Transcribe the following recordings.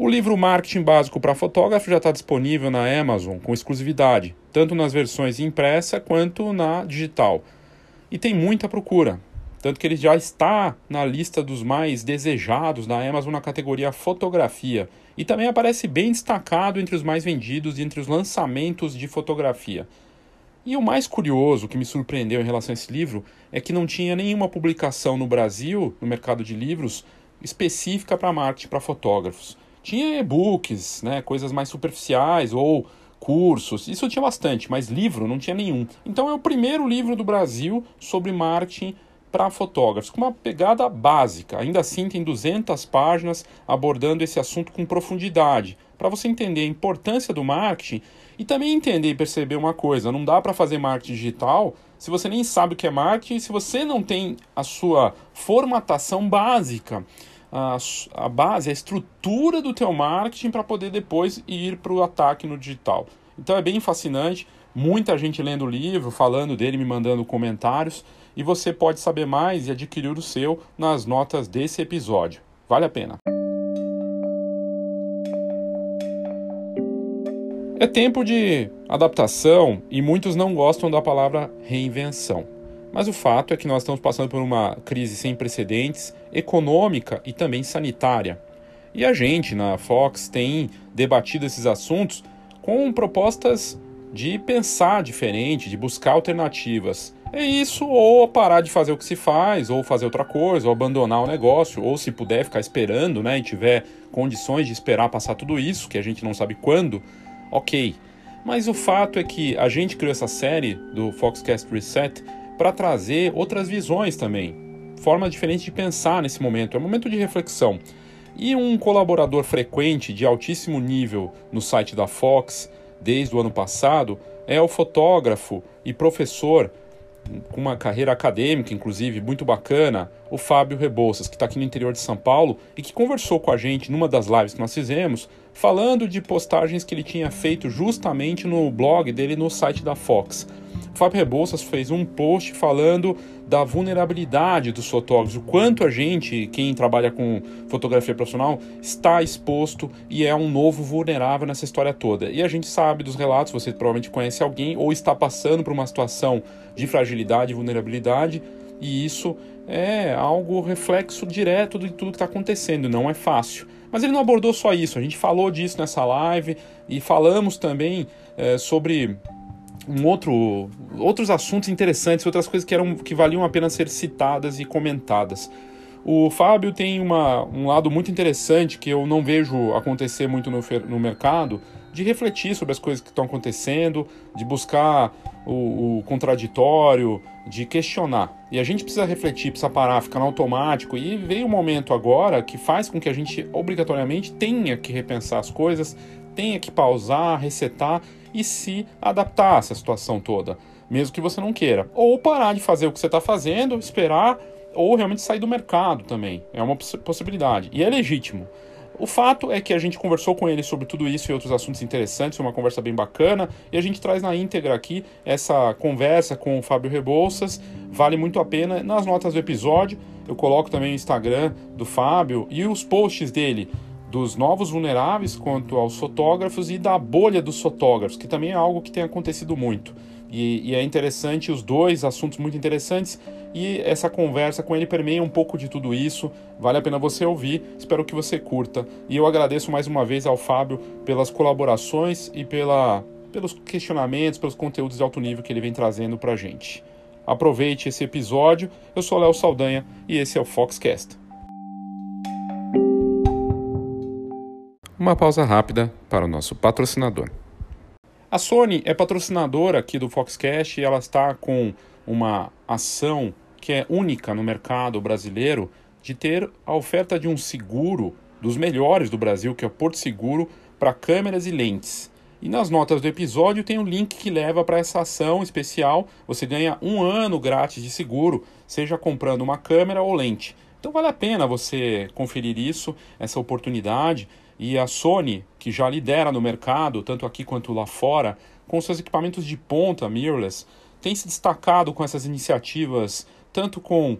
O livro Marketing Básico para Fotógrafo já está disponível na Amazon com exclusividade, tanto nas versões impressa quanto na digital. E tem muita procura, tanto que ele já está na lista dos mais desejados da Amazon na categoria fotografia e também aparece bem destacado entre os mais vendidos e entre os lançamentos de fotografia. E o mais curioso que me surpreendeu em relação a esse livro é que não tinha nenhuma publicação no Brasil, no mercado de livros, específica para marketing para fotógrafos. Tinha e-books, né, coisas mais superficiais ou cursos, isso tinha bastante, mas livro não tinha nenhum. Então é o primeiro livro do Brasil sobre marketing para fotógrafos, com uma pegada básica. Ainda assim, tem 200 páginas abordando esse assunto com profundidade, para você entender a importância do marketing e também entender e perceber uma coisa: não dá para fazer marketing digital se você nem sabe o que é marketing, se você não tem a sua formatação básica. A, a base, a estrutura do teu marketing para poder depois ir para o ataque no digital. Então é bem fascinante, muita gente lendo o livro, falando dele, me mandando comentários e você pode saber mais e adquirir o seu nas notas desse episódio. Vale a pena. É tempo de adaptação e muitos não gostam da palavra reinvenção. Mas o fato é que nós estamos passando por uma crise sem precedentes, econômica e também sanitária. E a gente, na Fox, tem debatido esses assuntos com propostas de pensar diferente, de buscar alternativas. É isso, ou parar de fazer o que se faz, ou fazer outra coisa, ou abandonar o negócio, ou se puder ficar esperando, né, e tiver condições de esperar passar tudo isso, que a gente não sabe quando, ok. Mas o fato é que a gente criou essa série do Foxcast Reset para trazer outras visões também, formas diferentes de pensar nesse momento, é um momento de reflexão. E um colaborador frequente de altíssimo nível no site da Fox, desde o ano passado, é o fotógrafo e professor com uma carreira acadêmica, inclusive, muito bacana, o Fábio Rebouças, que está aqui no interior de São Paulo e que conversou com a gente numa das lives que nós fizemos, falando de postagens que ele tinha feito justamente no blog dele no site da Fox. Fábio Rebouças fez um post falando da vulnerabilidade dos fotógrafos, o quanto a gente, quem trabalha com fotografia profissional, está exposto e é um novo vulnerável nessa história toda. E a gente sabe dos relatos, você provavelmente conhece alguém ou está passando por uma situação de fragilidade e vulnerabilidade, e isso é algo reflexo direto de tudo que está acontecendo, não é fácil. Mas ele não abordou só isso, a gente falou disso nessa live e falamos também é, sobre um outro, outros assuntos interessantes, outras coisas que, eram, que valiam a pena ser citadas e comentadas. O Fábio tem uma, um lado muito interessante que eu não vejo acontecer muito no, no mercado, de refletir sobre as coisas que estão acontecendo, de buscar o, o, contraditório, de questionar. E a gente precisa refletir, precisa parar, ficar no automático. E veio um momento agora que faz com que a gente obrigatoriamente tenha que repensar as coisas, tenha que pausar, resetar e se adaptar a essa situação toda, mesmo que você não queira. Ou parar de fazer o que você está fazendo, esperar, ou realmente sair do mercado também. É uma possibilidade. E é legítimo. O fato é que a gente conversou com ele sobre tudo isso e outros assuntos interessantes, foi uma conversa bem bacana, e a gente traz na íntegra aqui essa conversa com o Fábio Rebouças, vale muito a pena. Nas notas do episódio, eu coloco também o Instagram do Fábio e os posts dele dos novos vulneráveis quanto aos fotógrafos e da bolha dos fotógrafos, que também é algo que tem acontecido muito. E, e, é interessante, os dois assuntos muito interessantes, e essa conversa com ele permeia um pouco de tudo isso. Vale a pena você ouvir, espero que você curta. E eu agradeço mais uma vez ao Fábio pelas colaborações e pela, pelos questionamentos, pelos conteúdos de alto nível que ele vem trazendo pra gente. Aproveite esse episódio. Eu sou Léo Saldanha e esse é o Foxcast. Uma pausa rápida para o nosso patrocinador. A Sony é patrocinadora aqui do Foxcast e ela está com uma ação que é única no mercado brasileiro de ter a oferta de um seguro dos melhores do Brasil, que é o Porto Seguro, para câmeras e lentes. E nas notas do episódio tem um link que leva para essa ação especial. Você ganha um ano grátis de seguro, seja comprando uma câmera ou lente. Então vale a pena você conferir isso, essa oportunidade. E a Sony, que já lidera no mercado, tanto aqui quanto lá fora, com seus equipamentos de ponta mirrorless, tem se destacado com essas iniciativas, tanto com uh,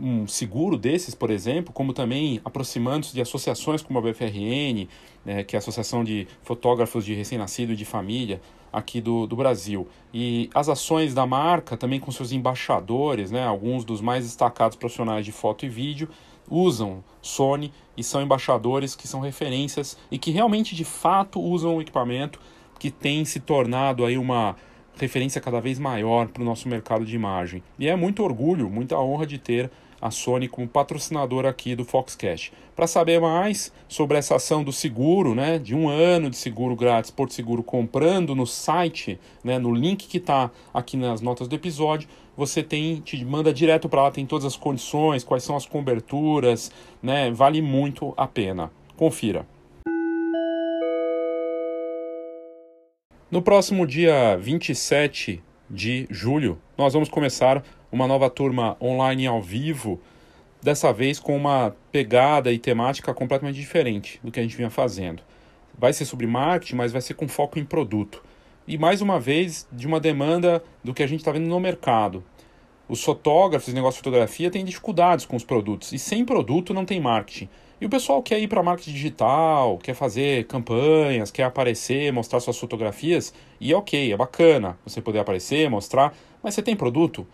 um seguro desses, por exemplo, como também aproximando-se de associações como a BFRN, né, que é a Associação de Fotógrafos de Recém-Nascido e de Família aqui do, do Brasil. E as ações da marca, também com seus embaixadores, né, alguns dos mais destacados profissionais de foto e vídeo, usam Sony e são embaixadores que são referências e que realmente de fato usam o equipamento que tem se tornado aí uma referência cada vez maior para o nosso mercado de imagem. E é muito orgulho, muita honra de ter a Sony como patrocinador aqui do Foxcast. Para saber mais sobre essa ação do seguro, né, de um ano de seguro grátis, Porto Seguro comprando no site, né, no link que está aqui nas notas do episódio, você tem te manda direto para lá, tem todas as condições, quais são as coberturas, né, vale muito a pena. Confira. No próximo dia 27 de julho, nós vamos começar uma nova turma online ao vivo, dessa vez com uma pegada e temática completamente diferente do que a gente vinha fazendo. Vai ser sobre marketing, mas vai ser com foco em produto. E mais uma vez, de uma demanda do que a gente está vendo no mercado. Os fotógrafos, negócio de fotografia, têm dificuldades com os produtos. E sem produto não tem marketing. E o pessoal quer ir para marketing digital, quer fazer campanhas, quer aparecer, mostrar suas fotografias, e é ok, é bacana você poder aparecer, mostrar, mas você tem produto?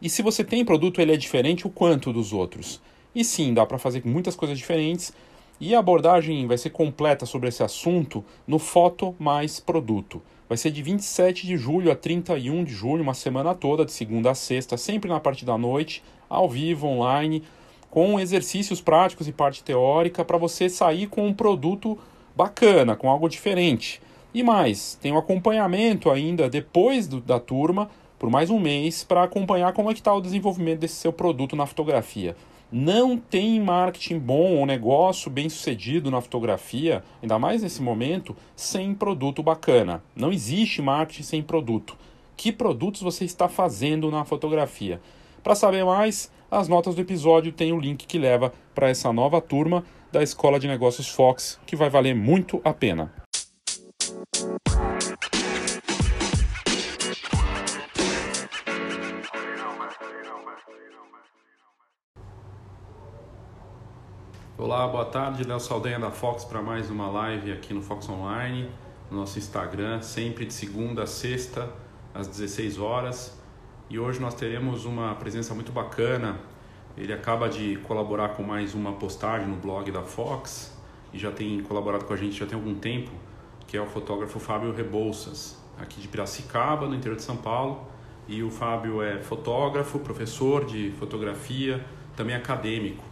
E se você tem produto, ele é diferente o quanto dos outros? E sim, dá para fazer muitas coisas diferentes, e a abordagem vai ser completa sobre esse assunto no Foto Mais Produto. Vai ser de 27 de julho a 31 de julho, uma semana toda, de segunda a sexta, sempre na parte da noite, ao vivo, online, com exercícios práticos e parte teórica para você sair com um produto bacana, com algo diferente. E mais, tem um acompanhamento ainda depois do, da turma, por mais um mês, para acompanhar como é que está o desenvolvimento desse seu produto na fotografia. Não tem marketing bom ou negócio bem sucedido na fotografia, ainda mais nesse momento, sem produto bacana. Não existe marketing sem produto. Que produtos você está fazendo na fotografia? Para saber mais, as notas do episódio têm o link que leva para essa nova turma da Escola de Negócios Fox, que vai valer muito a pena. Olá, boa tarde, Léo Saldanha da Fox para mais uma live aqui no Fox Online, no nosso Instagram, sempre de segunda a sexta, às 16 horas. E hoje nós teremos uma presença muito bacana. Ele acaba de colaborar com mais uma postagem no blog da Fox e já tem colaborado com a gente já tem algum tempo, que é o fotógrafo Fábio Rebouças, aqui de Piracicaba, no interior de São Paulo. E o Fábio é fotógrafo, professor de fotografia, também acadêmico.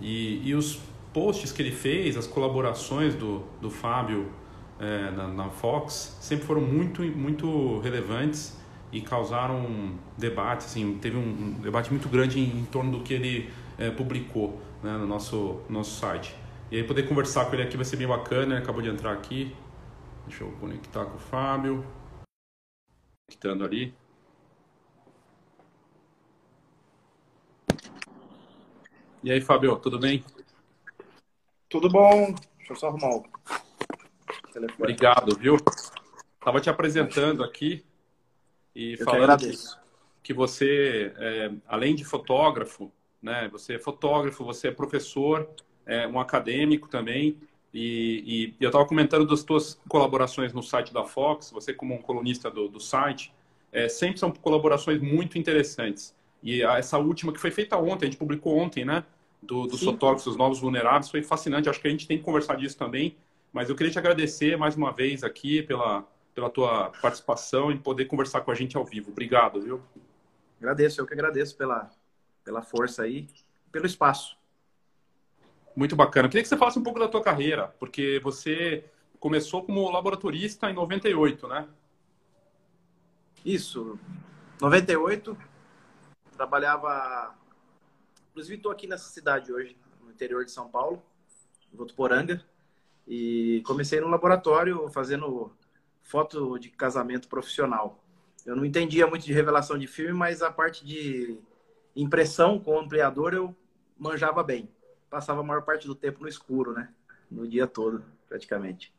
E, e os posts que ele fez, as colaborações do, do Fábio é, na, na Fox, sempre foram muito, muito relevantes e causaram um debate, assim, teve um, debate muito grande em, em torno do que ele é, publicou né, no nosso, nosso site. E aí poder conversar com ele aqui vai ser bem bacana, ele acabou de entrar aqui. Deixa eu conectar com o Fábio. Conectando ali. E aí, Fábio, tudo bem? Tudo bom. Deixa eu só arrumar o telefone. Obrigado, viu? Estava te apresentando aqui e Eu falando que, que, você, é, além de fotógrafo, né, você é fotógrafo, você é professor, é um acadêmico também. E, e eu estava comentando das suas colaborações no site da Fox, você como um colunista do, do site, é, sempre são colaborações muito interessantes. E essa última que foi feita ontem, a gente publicou ontem, né? Do, dos fotógrafos, os novos vulneráveis, foi fascinante. Acho que a gente tem que conversar disso também. Mas eu queria te agradecer mais uma vez aqui pela, pela tua participação e poder conversar com a gente ao vivo. Obrigado, viu? Agradeço, eu que agradeço pela, pela força aí, pelo espaço. Muito bacana. Eu queria que você falasse um pouco da tua carreira, porque você começou como laboratorista em 98, né? Isso. 98, trabalhava. Inclusive, estou aqui nessa cidade hoje, no interior de São Paulo, em Votuporanga, e comecei no laboratório fazendo foto de casamento profissional. Eu não entendia muito de revelação de filme, mas a parte de impressão com ampliador eu manjava bem. Passava a maior parte do tempo no escuro, né? No dia todo, praticamente.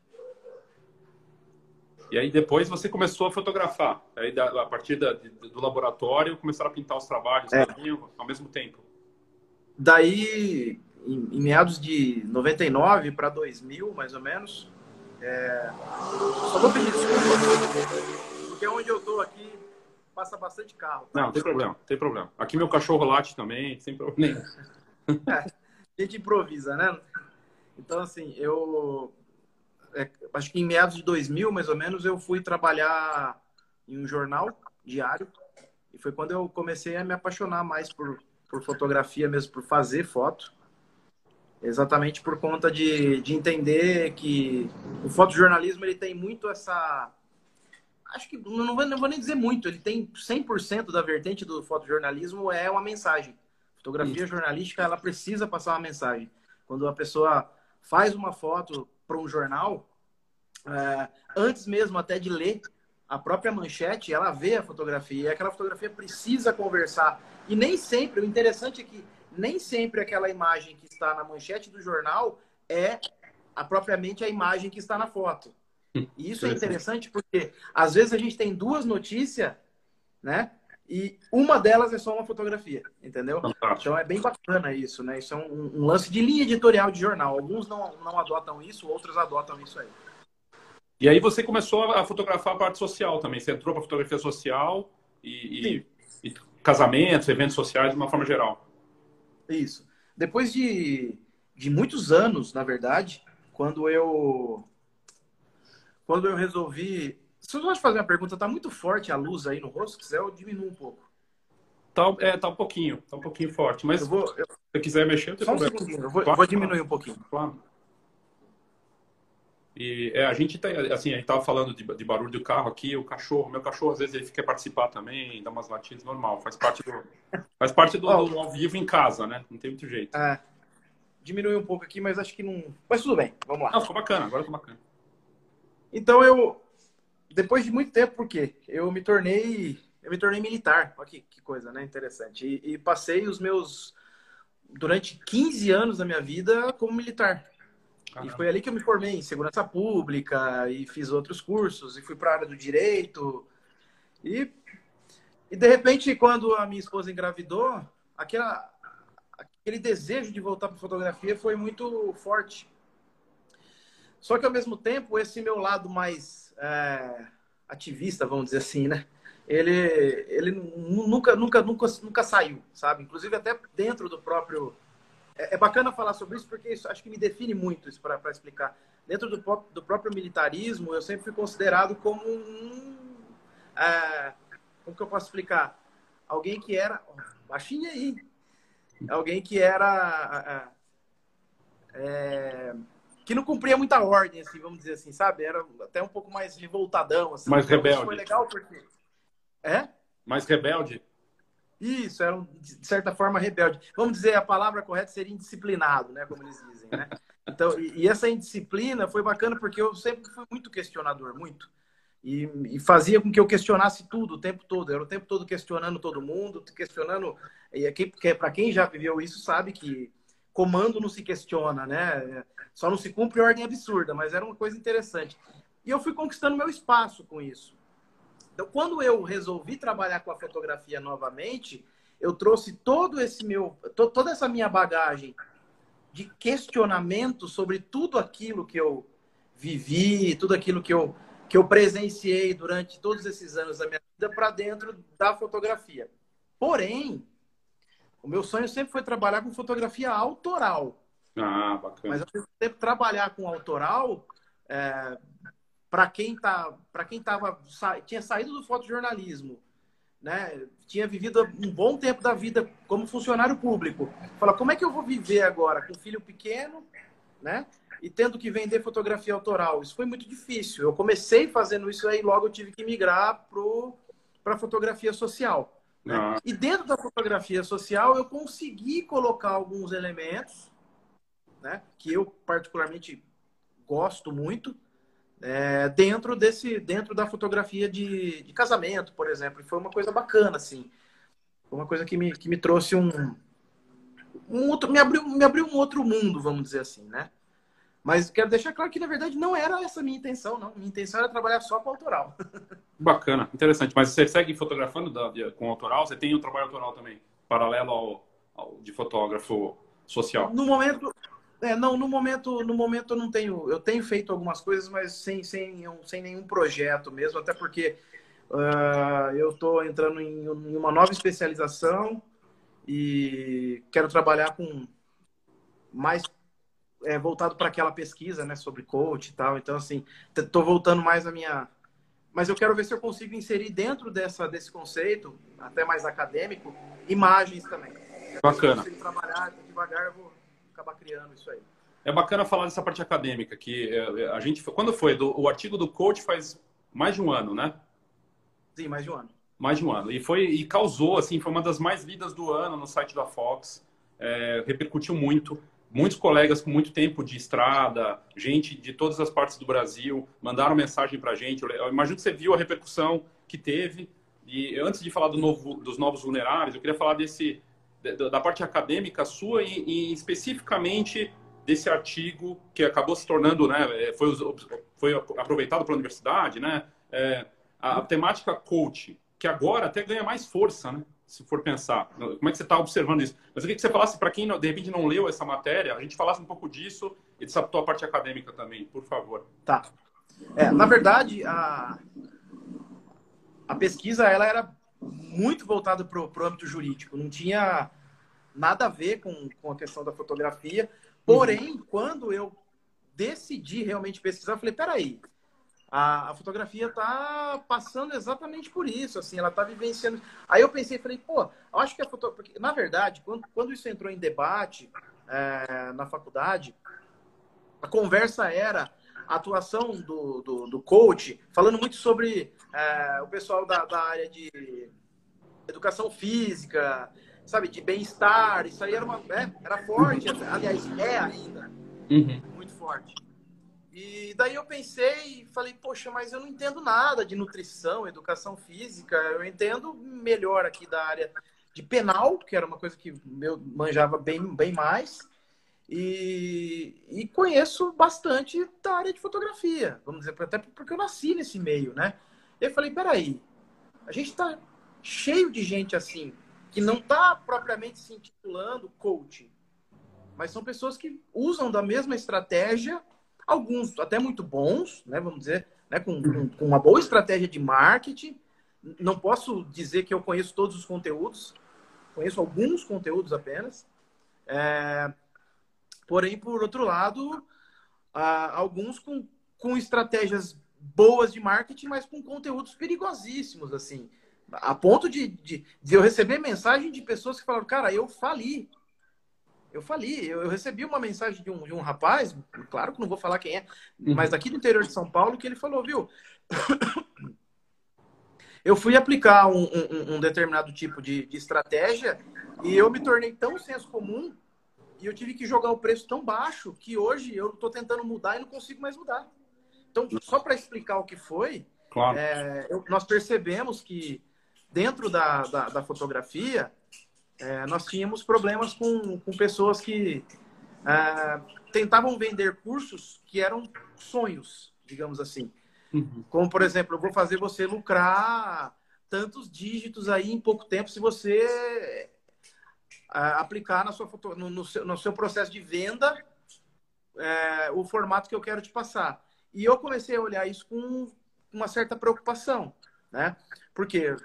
E aí depois você começou a fotografar. Aí a partir da, do laboratório começaram a pintar os trabalhos é. ao mesmo tempo. Daí, em, em meados de 99 para 2000, mais ou menos, é... só vou pedir desculpa, porque onde eu tô aqui passa bastante carro. Tá? Não, tem problema, tem problema. Aqui meu cachorro late também, sem problema. é, a gente improvisa, né? Então, assim, eu é, acho que em meados de 2000, mais ou menos, eu fui trabalhar em um jornal diário. E foi quando eu comecei a me apaixonar mais por, por fotografia mesmo, por fazer foto. Exatamente por conta de, de entender que o fotojornalismo ele tem muito essa. Acho que não vou, não vou nem dizer muito, ele tem 100% da vertente do fotojornalismo é uma mensagem. Fotografia Isso. jornalística ela precisa passar uma mensagem. Quando a pessoa faz uma foto para um jornal, é, antes mesmo até de ler a própria manchete, ela vê a fotografia e aquela fotografia precisa conversar. E nem sempre, o interessante é que nem sempre aquela imagem que está na manchete do jornal é a, propriamente a imagem que está na foto. E isso é interessante porque às vezes a gente tem duas notícias, né? E uma delas é só uma fotografia, entendeu? Fantástico. Então é bem bacana isso, né? Isso é um, um, lance de linha editorial de jornal. Alguns não, não adotam isso, outros adotam isso aí. E aí você começou a fotografar a parte social também. Você entrou para fotografia social e, e, e, casamentos, eventos sociais de uma forma geral. Isso. Depois de, de muitos anos, na verdade, quando eu quando eu resolvi se eu posso fazer uma pergunta, tá muito forte a luz aí no rosto, se quiser eu diminuo um pouco. Tá, é, tá um pouquinho, tá um pouquinho forte, mas eu vou, eu... se você quiser mexer, Só um segundinho, eu vou, claro, vou diminuir claro. um pouquinho. Claro. E é, a gente tá, assim, a gente tava falando de, de, barulho do carro aqui, o cachorro, meu cachorro às vezes ele quer participar também, dá umas latidas normal, faz parte do faz parte do, oh, do, ao vivo em casa, né? Não tem muito jeito. É, diminui um pouco aqui, mas acho que não, mas tudo bem, vamos lá. Não, ficou bacana, agora ficou bacana. Então eu depois de muito tempo, porque eu me tornei eu me tornei militar. Olha que, que coisa, né? Interessante. E, e, passei os meus durante 15 anos da minha vida como militar. E foi ali que eu me formei em segurança pública e fiz outros cursos e fui para a área do direito. E, e de repente, quando a minha esposa engravidou, aquela, aquele desejo de voltar para fotografia foi muito forte. Só que ao mesmo tempo, esse meu lado mais é, ativista, vamos dizer assim, né? Ele, ele nunca, nunca, nunca, nunca saiu, sabe? Inclusive até dentro do próprio. É, é bacana falar sobre isso porque isso, acho que me define muito isso para explicar. Dentro do, do próprio militarismo, eu sempre fui considerado como um. É, como que eu posso explicar? Alguém que era. Baixinha aí. Alguém que era. É, é que não cumpria muita ordem, assim, vamos dizer assim, sabe? Era até um pouco mais revoltadão, assim. Mais então, rebelde. Foi legal porque... É? Mais rebelde? Isso, era, um, de certa forma, rebelde. Vamos dizer, a palavra correta seria indisciplinado, né? Como eles dizem, né? Então, e, e essa indisciplina foi bacana porque eu sempre fui muito questionador, muito. E, e, fazia com que eu questionasse tudo o tempo todo. Eu era o tempo todo questionando todo mundo, questionando. E para quem já viveu isso sabe que comando não se questiona, né? Só não se cumpre ordem absurda, mas era uma coisa interessante. E eu fui conquistando meu espaço com isso. Então, quando eu resolvi trabalhar com a fotografia novamente, eu trouxe todo esse meu, toda essa minha bagagem de questionamento sobre tudo aquilo que eu vivi, tudo aquilo que eu que eu presenciei durante todos esses anos da minha vida para dentro da fotografia. Porém, o meu sonho sempre foi trabalhar com fotografia autoral. Ah, bacana. Mas eu sempre trabalhar com autoral é, para quem tá, para quem tava tinha saído do fotojornalismo, né? Tinha vivido um bom tempo da vida como funcionário público. Fala, como é que eu vou viver agora com um filho pequeno, né? E tendo que vender fotografia autoral. Isso foi muito difícil. Eu comecei fazendo isso aí, logo eu tive que migrar para fotografia social. Né? Ah. E dentro da fotografia social, eu consegui colocar alguns elementos né, que eu particularmente gosto muito é, dentro desse dentro da fotografia de, de, casamento, por exemplo. E foi uma coisa bacana, assim. Foi uma coisa que me, que me trouxe um, um outro, me abriu, me abriu um outro mundo, vamos dizer assim, né? Mas quero deixar claro que, na verdade, não era essa a minha intenção, não. Minha intenção era trabalhar só com autoral. Bacana, interessante. Mas você segue fotografando da, com autoral? Você tem um trabalho autoral também, paralelo ao, de fotógrafo social? No momento, é, não, no momento, no momento eu não tenho, eu tenho feito algumas coisas, mas sem, sem, sem nenhum projeto mesmo, até porque uh, eu estou entrando em, em, uma nova especialização e quero trabalhar com mais é, voltado para aquela pesquisa, né, sobre coach e tal. Então, assim, estou voltando mais a minha mas eu quero ver se eu consigo inserir dentro dessa, desse conceito, até mais acadêmico, imagens também. Bacana. Se eu trabalhar devagar, eu vou criando isso aí. É bacana falar dessa parte acadêmica, que é, é, a gente. Quando foi? Do, o artigo do coach faz mais de um ano, né? Sim, mais de um ano. Mais de um ano. E foi e causou, assim, foi uma das mais lidas do ano no site da Fox. É, repercutiu muito muitos colegas com muito tempo de estrada, gente de todas as partes do Brasil, mandaram mensagem para a gente. Eu imagino que você viu a repercussão que teve. E antes de falar do novo, dos novos vulneráveis, eu queria falar desse da parte acadêmica sua e, e especificamente desse artigo que acabou se tornando, né, é, foi, foi aproveitado pela universidade, né, é, a, a temática coach, que agora até ganha mais força, né? se for pensar. Como é que você está observando isso? Mas eu queria que você falasse, para quem de repente não leu essa matéria, a gente falasse um pouco disso e dessa tua parte acadêmica também, por favor. Tá. É, na verdade, a, a pesquisa ela era muito voltada para o âmbito jurídico, não tinha nada a ver com, com a questão da fotografia. Porém, uhum. quando eu decidi realmente pesquisar, eu falei, peraí, a, a fotografia está passando exatamente por isso, assim, ela está vivenciando. Aí eu pensei, falei, pô, acho que a fotografia, na verdade, quando, quando isso entrou em debate é, na faculdade, a conversa era a atuação do, do, do coach, falando muito sobre é, o pessoal da, da área de educação física, sabe, de bem-estar, isso aí era uma, é, era forte, aliás, é ainda uhum. muito forte. E daí eu pensei e falei, poxa, mas eu não entendo nada de nutrição, educação física, eu entendo melhor aqui da área de penal, que era uma coisa que eu manjava bem, bem mais, e, e conheço bastante da área de fotografia, vamos dizer, até porque eu nasci nesse meio, né? Eu falei, peraí, a gente está cheio de gente assim, que não está propriamente se intitulando coach, mas são pessoas que usam da mesma estratégia alguns até muito bons, né, vamos dizer, né, com, com, com, uma boa estratégia de marketing. Não posso dizer que eu conheço todos os conteúdos, conheço alguns conteúdos apenas. É, porém, por outro lado, alguns com, com estratégias boas de marketing, mas com conteúdos perigosíssimos, assim. A ponto de, de, de eu receber mensagem de pessoas que falaram, cara, eu fali eu falei, eu, eu, recebi uma mensagem de um, de um rapaz, claro que não vou falar quem é, uhum. mas aqui do interior de São Paulo, que ele falou, viu? eu fui aplicar um, um, um determinado tipo de, de, estratégia e eu me tornei tão senso comum e eu tive que jogar o preço tão baixo que hoje eu estou tentando mudar e não consigo mais mudar. Então, só para explicar o que foi, claro. é, eu, nós percebemos que dentro da, da, da fotografia é, nós tínhamos problemas com, com pessoas que é, tentavam vender cursos que eram sonhos, digamos assim. Uhum. Como, por exemplo, eu vou fazer você lucrar tantos dígitos aí em pouco tempo se você aplicar na sua foto, no, no, seu, no seu processo de venda é, o formato que eu quero te passar. E eu comecei a olhar isso com uma certa preocupação, né? Porque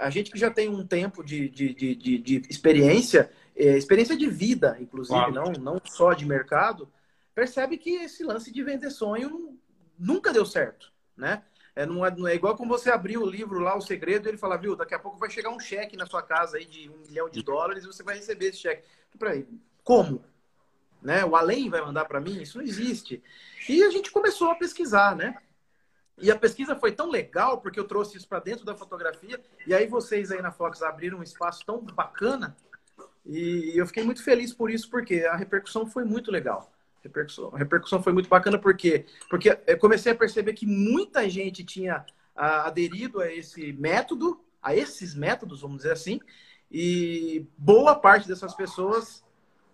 a gente que já tem um tempo de, de, de, de, de experiência, é, experiência de vida, inclusive, claro. não, não só de mercado, percebe que esse lance de vender sonho nunca deu certo, né? É, não, é, não é igual como você abrir o livro lá, O Segredo, e ele fala, viu, daqui a pouco vai chegar um cheque na sua casa aí de um milhão de dólares e você vai receber esse cheque. Como? Né? O além vai mandar para mim? Isso não existe. E a gente começou a pesquisar, né? E a pesquisa foi tão legal, porque eu trouxe isso para dentro da fotografia, e aí vocês aí na Fox abriram um espaço tão bacana, e eu fiquei muito feliz por isso, porque a repercussão foi muito legal. Repercussão, repercussão foi muito bacana, porque, porque eu comecei a perceber que muita gente tinha ah, aderido a esse método, a esses métodos, vamos dizer assim, e boa parte dessas pessoas,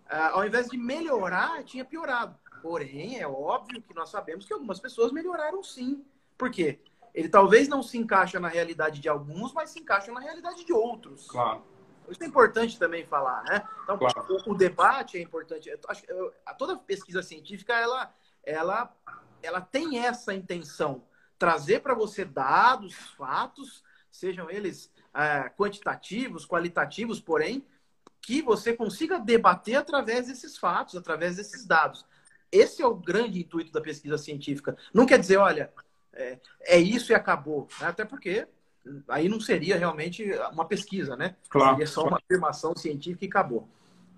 ah, ao invés de melhorar, tinha piorado. Porém, é óbvio que nós sabemos que algumas pessoas melhoraram sim por quê? Ele talvez não se encaixa na realidade de alguns, mas se encaixa na realidade de outros. Claro. Isso é importante também falar, né? Então, claro. o, o, debate é importante. Eu acho, eu, toda pesquisa científica, ela, ela, ela tem essa intenção. Trazer para você dados, fatos, sejam eles é, quantitativos, qualitativos, porém, que você consiga debater através desses fatos, através desses dados. Esse é o grande intuito da pesquisa científica. Não quer dizer, olha, é, é isso e acabou. Né? Até porque aí não seria realmente uma pesquisa, né? Claro. Seria só uma afirmação científica e acabou.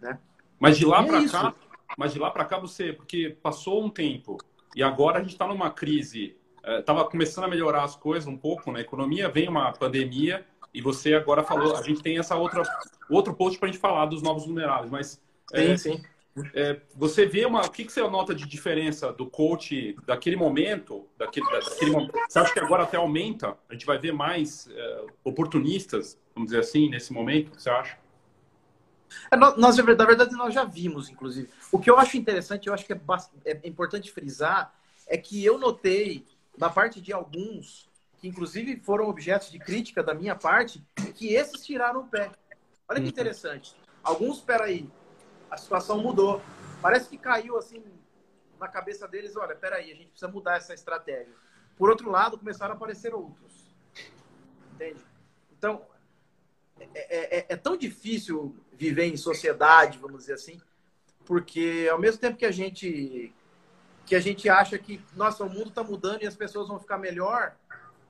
Né? Mas de lá é para cá, mas de lá para cá você, porque passou um tempo e agora a gente está numa crise. Estava é, começando a melhorar as coisas um pouco na economia, vem uma pandemia e você agora falou, a gente tem essa outra outro post para a gente falar dos novos vulneráveis, mas sim, é, sim. É, você vê uma, o que, que você nota de diferença do coach daquele momento, daquele, daquele momento? Você acha que agora até aumenta? A gente vai ver mais é, oportunistas, vamos dizer assim, nesse momento? Você acha? É, nós, na verdade, nós já vimos, inclusive. O que eu acho interessante, eu acho que é, é importante frisar, é que eu notei, da parte de alguns, que inclusive foram objetos de crítica da minha parte, que esses tiraram o pé. Olha que uhum. interessante. Alguns, peraí, a situação mudou. Parece que caiu assim na cabeça deles, olha, peraí, a gente precisa mudar essa estratégia. Por outro lado, começaram a aparecer outros. Entende? Então, é, é, é tão difícil viver em sociedade, vamos dizer assim, porque ao mesmo tempo que a gente que a gente acha que, nossa, o mundo está mudando e as pessoas vão ficar melhor,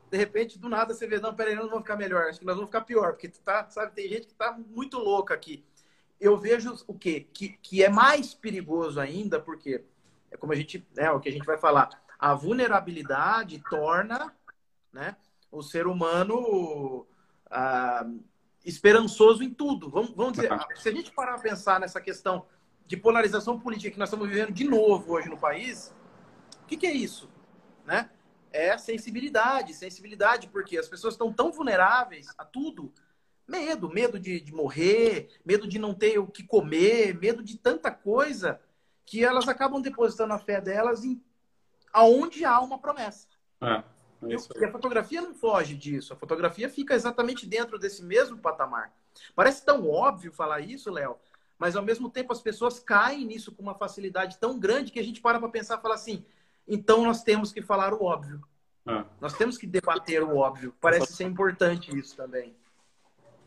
de repente, do nada, você vê, não, peraí, não vamos ficar melhor, acho que nós vamos ficar pior, porque tá, sabe, tem gente que está muito louca aqui eu vejo o quê? Que, que é mais perigoso ainda, porque é como a gente, é o que a gente vai falar, a vulnerabilidade torna, né, o ser humano ah, esperançoso em tudo. Vamos, vamos dizer, se a gente parar a pensar nessa questão de polarização política que nós estamos vivendo de novo hoje no país, o que, que é isso, né? É sensibilidade, sensibilidade, porque as pessoas estão tão vulneráveis a tudo Medo, medo de, de morrer, medo de não ter o que comer, medo de tanta coisa que elas acabam depositando a fé delas em aonde há uma promessa. É, é e a fotografia não foge disso. A fotografia fica exatamente dentro desse mesmo patamar. Parece tão óbvio falar isso, Léo, mas ao mesmo tempo as pessoas caem nisso com uma facilidade tão grande que a gente para para pensar e fala assim: então nós temos que falar o óbvio. É. Nós temos que debater o óbvio. Parece ser importante isso também.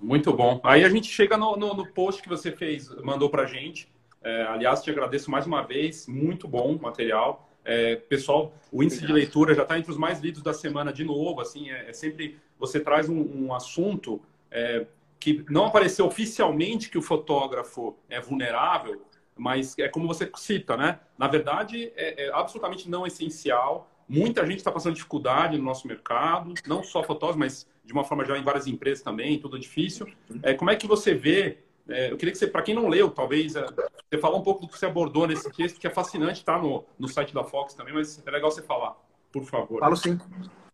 Muito bom. Aí a gente chega no, no, no post que você fez, mandou para a gente. É, aliás, te agradeço mais uma vez. Muito bom material. É, pessoal, o índice Obrigado. de leitura já está entre os mais lidos da semana de novo. Assim, é, é sempre você traz um, um assunto é, que não apareceu oficialmente que o fotógrafo é vulnerável, mas é como você cita, né? Na verdade, é, é absolutamente não essencial. Muita gente está passando dificuldade no nosso mercado, não só fotógrafos, mas de uma forma geral em várias empresas também, tudo difícil. É, como é que você vê? É, eu queria que você, para quem não leu, talvez é, você falar um pouco do que você abordou nesse texto, que é fascinante, está no, no site da Fox também, mas é legal você falar, por favor. Falo sim,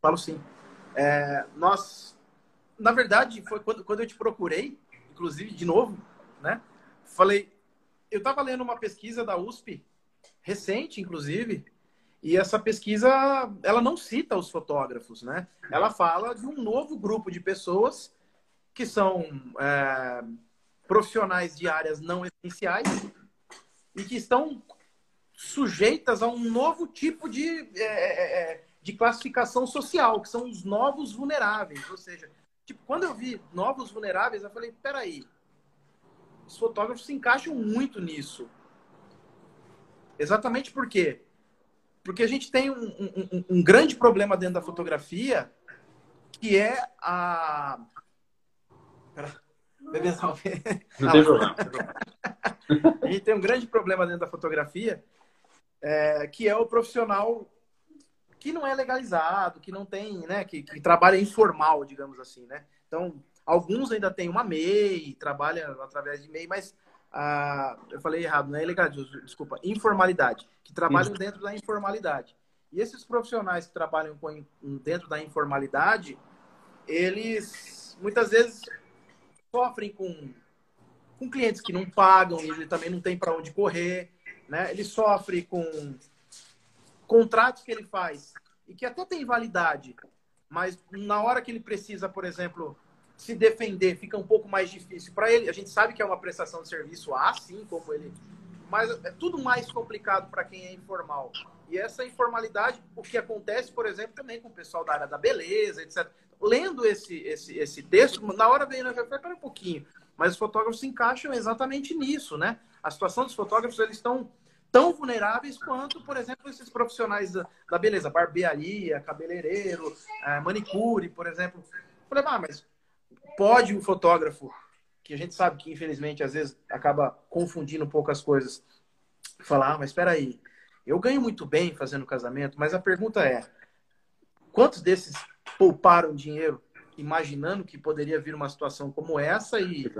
falo sim. É, nós, na verdade, foi quando, quando eu te procurei, inclusive de novo, né? Falei, eu estava lendo uma pesquisa da USP recente, inclusive, e essa pesquisa, ela não cita os fotógrafos, né? Ela fala de um novo grupo de pessoas que são é, profissionais de áreas não essenciais e que estão sujeitas a um novo tipo de, é, é, é de classificação social, que são os novos vulneráveis. Ou seja, tipo, quando eu vi novos vulneráveis, eu falei, peraí, os fotógrafos se encaixam muito nisso. Exatamente porque porque a gente tem um, um, um grande problema dentro da fotografia, que é a. Bebezão. Não tem problema. a gente tem um grande problema dentro da fotografia, é, que é o profissional que não é legalizado, que não tem, né, que, que trabalha informal, digamos assim, né? Então, alguns ainda têm uma MEI, trabalham através de MEI, mas a, eu falei errado, não é ilegalismo, desculpa, informalidade, que trabalham Isso. dentro da informalidade. E esses profissionais que trabalham com, dentro da informalidade, eles muitas vezes sofrem com, com clientes que não pagam, e ele também não tem para onde correr, né? Ele sofre com contratos que ele faz e que até tem validade, mas na hora que ele precisa, por exemplo, se defender fica um pouco mais difícil para ele. A gente sabe que é uma prestação de serviço assim como ele. Mas é tudo mais complicado para quem é informal. E essa informalidade, o que acontece, por exemplo, também com o pessoal da área da beleza, etc. Lendo esse, esse, esse texto, na hora veio, eu falei, um pouquinho. Mas os fotógrafos se encaixam exatamente nisso, né? A situação dos fotógrafos, eles estão tão vulneráveis quanto, por exemplo, esses profissionais da, beleza, barbearia, cabeleireiro, é, manicure, por exemplo. Falei, ah, mas pode o fotógrafo, que a gente sabe que infelizmente às vezes acaba confundindo um pouco as coisas, falar, ah, mas espera aí, eu ganho muito bem fazendo casamento, mas a pergunta é, quantos desses pouparam dinheiro imaginando que poderia vir uma situação como essa e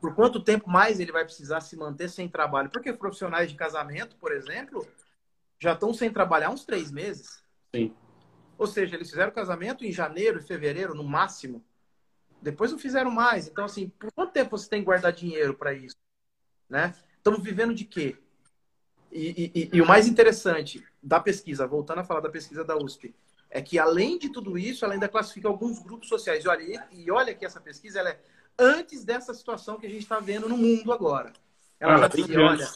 por quanto tempo mais ele vai precisar se manter sem trabalho? Porque profissionais de casamento, por exemplo, já estão sem trabalhar uns três meses. Sim. Ou seja, eles fizeram casamento em janeiro e fevereiro, no máximo. Depois não fizeram mais. Então, assim, por quanto tempo você tem que guardar dinheiro para isso? Né? Estamos vivendo de quê? E, e, e, o mais interessante da pesquisa, voltando a falar da pesquisa da USP, é que além de tudo isso, ela ainda classifica alguns grupos sociais. E olha, e olha que essa pesquisa ela é antes dessa situação que a gente está vendo no mundo agora. Ela ah, já olha,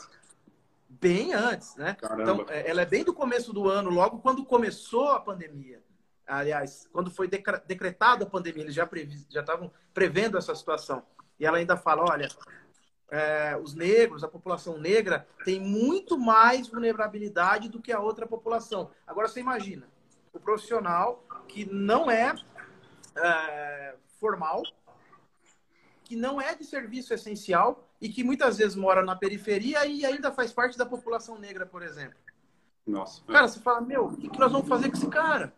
bem antes, né? Caramba. Então, ela é bem do começo do ano, logo quando começou a pandemia. Aliás, quando foi decretada a pandemia, eles já estavam prevendo essa situação. E ela ainda fala, olha, é, os negros, a população negra tem muito mais vulnerabilidade do que a outra população. Agora você imagina, o profissional que não é, é formal, que não é de serviço essencial e que muitas vezes mora na periferia e ainda faz parte da população negra, por exemplo. Nossa. Cara, você fala, meu, o que nós vamos fazer com esse cara?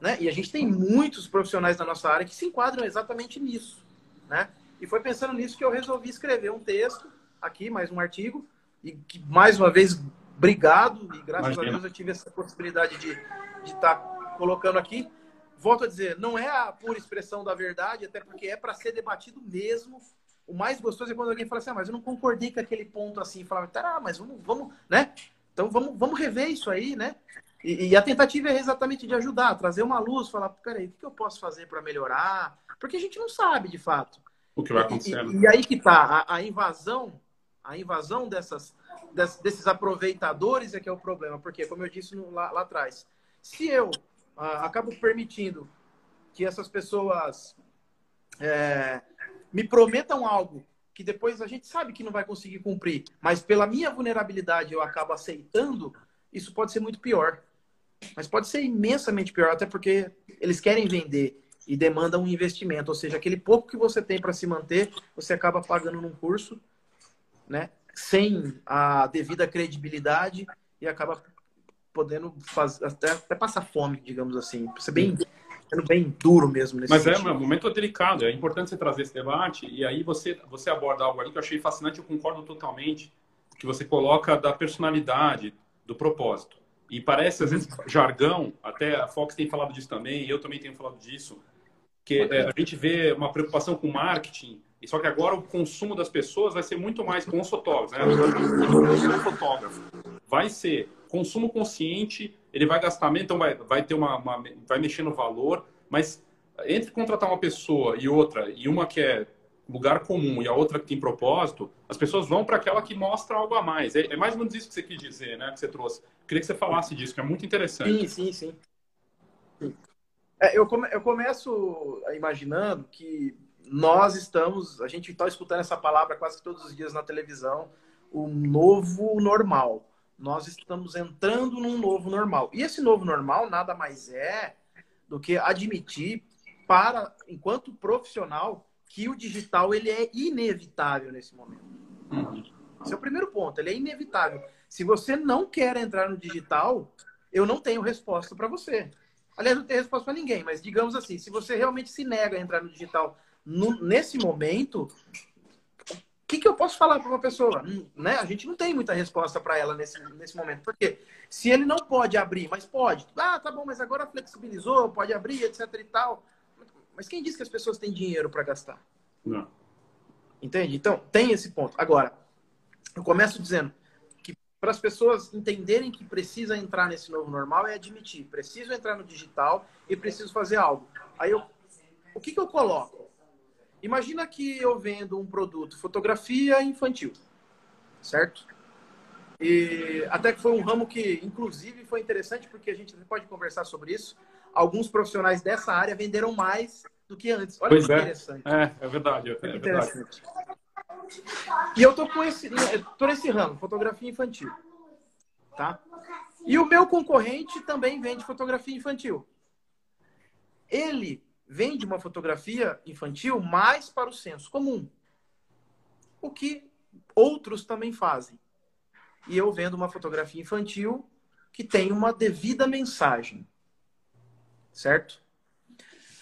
Né? E a gente tem muitos profissionais da nossa área que se enquadram exatamente nisso. Né? E foi pensando nisso que eu resolvi escrever um texto aqui, mais um artigo, e que, mais uma vez, obrigado, e graças Imagina. a Deus eu tive essa possibilidade de estar tá colocando aqui volto a dizer, não é a pura expressão da verdade, até porque é para ser debatido mesmo. O mais gostoso é quando alguém fala assim, ah, mas eu não concordei com aquele ponto assim. Falava, tá, mas vamos, vamos, né? Então vamos, vamos rever isso aí, né? E, e, a tentativa é exatamente de ajudar, trazer uma luz, falar, peraí, o que eu posso fazer para melhorar? Porque a gente não sabe, de fato. O que vai acontecer. E, e, aí que tá, a, a, invasão, a invasão dessas, desses aproveitadores é que é o problema. Porque, como eu disse no, lá, lá atrás, se eu ah, acabo permitindo que essas pessoas é, me prometam algo que depois a gente sabe que não vai conseguir cumprir, mas pela minha vulnerabilidade eu acabo aceitando, isso pode ser muito pior. Mas pode ser imensamente pior, até porque eles querem vender e demandam um investimento, ou seja, aquele pouco que você tem para se manter, você acaba pagando num curso, né, sem a devida credibilidade e acaba podendo fazer, até, até passar fome, digamos assim. Ser bem, sendo bem duro mesmo. Mas é, sentido. é um momento delicado, é importante você trazer esse debate e aí você, você aborda algo ali que eu achei fascinante, eu concordo totalmente, que você coloca da personalidade, do propósito. E parece, às vezes, jargão, até a Fox tem falado disso também, e eu também tenho falado disso, que é, a gente vê uma preocupação com marketing, e só que agora o consumo das pessoas vai ser muito mais com os fotógrafos, né? O fotógrafo vai ser consumo consciente, ele vai gastar menos, então vai, vai ter uma, uma, vai mexer no valor, mas entre contratar uma pessoa e outra, e uma que é lugar comum e a outra que tem propósito, as pessoas vão para aquela que mostra algo a mais. É, é, mais ou menos isso que você quis dizer, né? Que você trouxe. Queria que você falasse disso, que é muito interessante. Sim, sim, sim. É, eu, come, eu começo imaginando que nós estamos, a gente está escutando essa palavra quase todos os dias na televisão, o novo normal nós estamos entrando num novo normal. E esse novo normal nada mais é do que admitir para, enquanto profissional, que o digital ele é inevitável nesse momento. Uhum. Esse é o primeiro ponto, ele é inevitável. Se você não quer entrar no digital, eu não tenho resposta para você. Aliás, não tenho resposta para ninguém, mas digamos assim, se você realmente se nega a entrar no digital no, nesse momento, que, que eu posso falar para uma pessoa? Hum, né? A gente não tem muita resposta para ela nesse, nesse momento. Porque se ele não pode abrir, mas pode. Ah, tá bom, mas agora flexibilizou, pode abrir, etc e tal. Mas quem diz que as pessoas têm dinheiro para gastar? Não. Entende? Então, tem esse ponto. Agora, eu começo dizendo que para as pessoas entenderem que precisa entrar nesse novo normal é admitir, preciso entrar no digital e preciso fazer algo. Aí eu, o que, que eu coloco? imagina que eu vendo um produto fotografia infantil, certo? E até que foi um ramo que, inclusive, foi interessante porque a gente pode conversar sobre isso. Alguns profissionais dessa área venderam mais do que antes. Olha pois que é. interessante. É, é verdade. É, é verdade. E eu tô com esse, tô nesse ramo, fotografia infantil, tá? E o meu concorrente também vende fotografia infantil. Ele vende uma fotografia infantil mais para o senso comum, o que outros também fazem. E eu vendo uma fotografia infantil que tem uma devida mensagem, certo?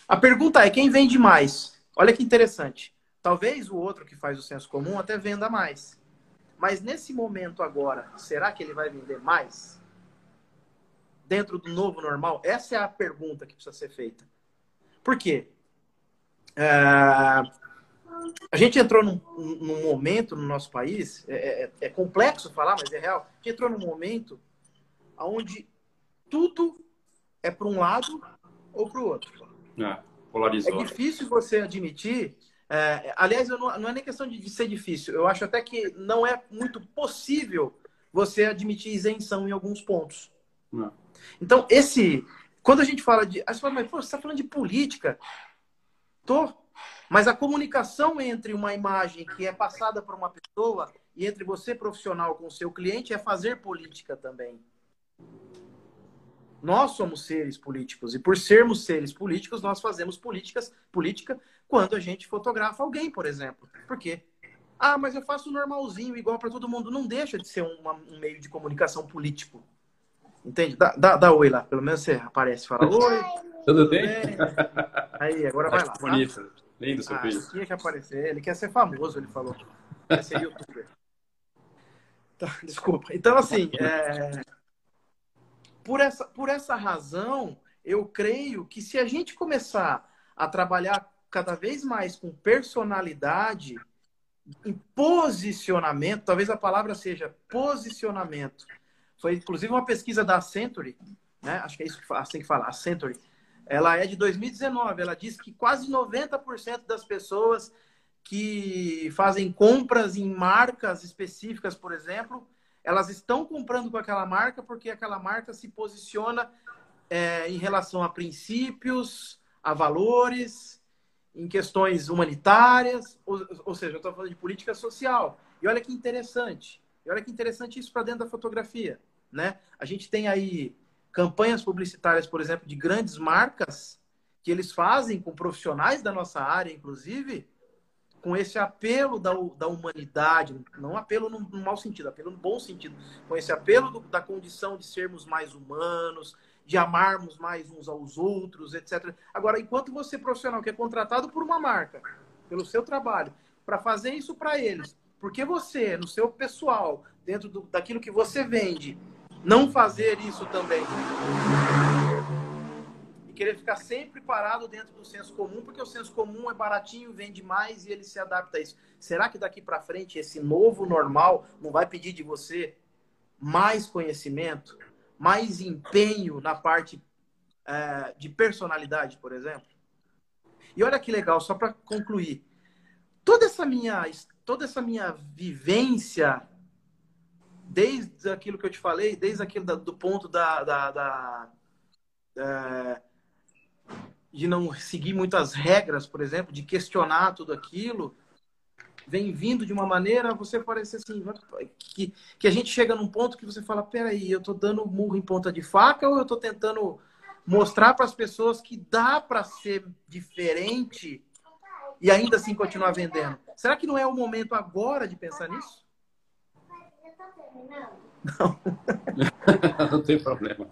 A pergunta é quem vende mais? Olha que interessante. Talvez o outro que faz o senso comum até venda mais. Mas nesse momento agora, será que ele vai vender mais? Dentro do novo normal? Essa é a pergunta que precisa ser feita. Por quê? É... A gente entrou num, num, momento no nosso país, é, é, é, complexo falar, mas é real. A gente entrou num momento onde tudo é para um lado ou para o outro. É, polarizou. É difícil você admitir é, aliás, não, não, é nem questão de, de, ser difícil. Eu acho até que não é muito possível você admitir isenção em alguns pontos. Não. Então, esse. Quando a gente fala de. Aí você fala, mas pô, você está falando de política? Tô. Mas a comunicação entre uma imagem que é passada por uma pessoa e entre você, profissional, com o seu cliente, é fazer política também. Nós somos seres políticos e por sermos seres políticos, nós fazemos políticas, política quando a gente fotografa alguém, por exemplo. Por quê? Ah, mas eu faço normalzinho, igual para todo mundo. Não deixa de ser uma, um meio de comunicação político. Entende? Dá, dá, dá oi lá. Pelo menos você aparece e fala oi. Tudo, bem? bem? Aí, agora vai lá. Tá? Bonito. Lindo seu ah, filho. Tinha que aparecer. Ele quer ser famoso, ele falou. Quer ser youtuber. Tá, desculpa. Então, assim, é... por, essa, por essa razão, eu creio que se a gente começar a trabalhar cada vez mais com personalidade, em posicionamento, talvez a palavra seja posicionamento. Foi inclusive uma pesquisa da Century, né? Acho que é isso que assim que fala, a Century. Ela é de 2019. Ela diz que quase 90% das pessoas que fazem compras em marcas específicas, por exemplo, elas estão comprando com aquela marca porque aquela marca se posiciona é, em relação a princípios, a valores, em questões humanitárias, ou, ou seja, eu estou falando de política social. E olha que interessante. E olha que interessante isso para dentro da fotografia, né? A gente tem aí campanhas publicitárias, por exemplo, de grandes marcas que eles fazem com profissionais da nossa área, inclusive, com esse apelo da, da humanidade, não apelo no, no mau sentido, apelo no bom sentido, com esse apelo do, da condição de sermos mais humanos, de amarmos mais uns aos outros, etc. Agora, enquanto você profissional que é contratado por uma marca, pelo seu trabalho, para fazer isso para eles, porque você, no seu pessoal, dentro do, daquilo que você vende, não fazer isso também? Querer ficar sempre parado dentro do senso comum, porque o senso comum é baratinho, vende mais e ele se adapta a isso. Será que daqui para frente esse novo normal não vai pedir de você mais conhecimento, mais empenho na parte é, de personalidade, por exemplo. E olha que legal, só para concluir, toda essa minha toda essa minha vivência, desde aquilo que eu te falei, desde aquilo da, do ponto da, da, da é, de não seguir muitas regras, por exemplo, de questionar tudo aquilo, vem vindo de uma maneira, você parece assim, que, que a gente chega num ponto que você fala, peraí, eu tô dando murro em ponta de faca ou eu tô tentando mostrar para as pessoas que dá para ser diferente e ainda assim continuar vendendo? Será que não é o momento agora de pensar nisso? Não. não tem problema.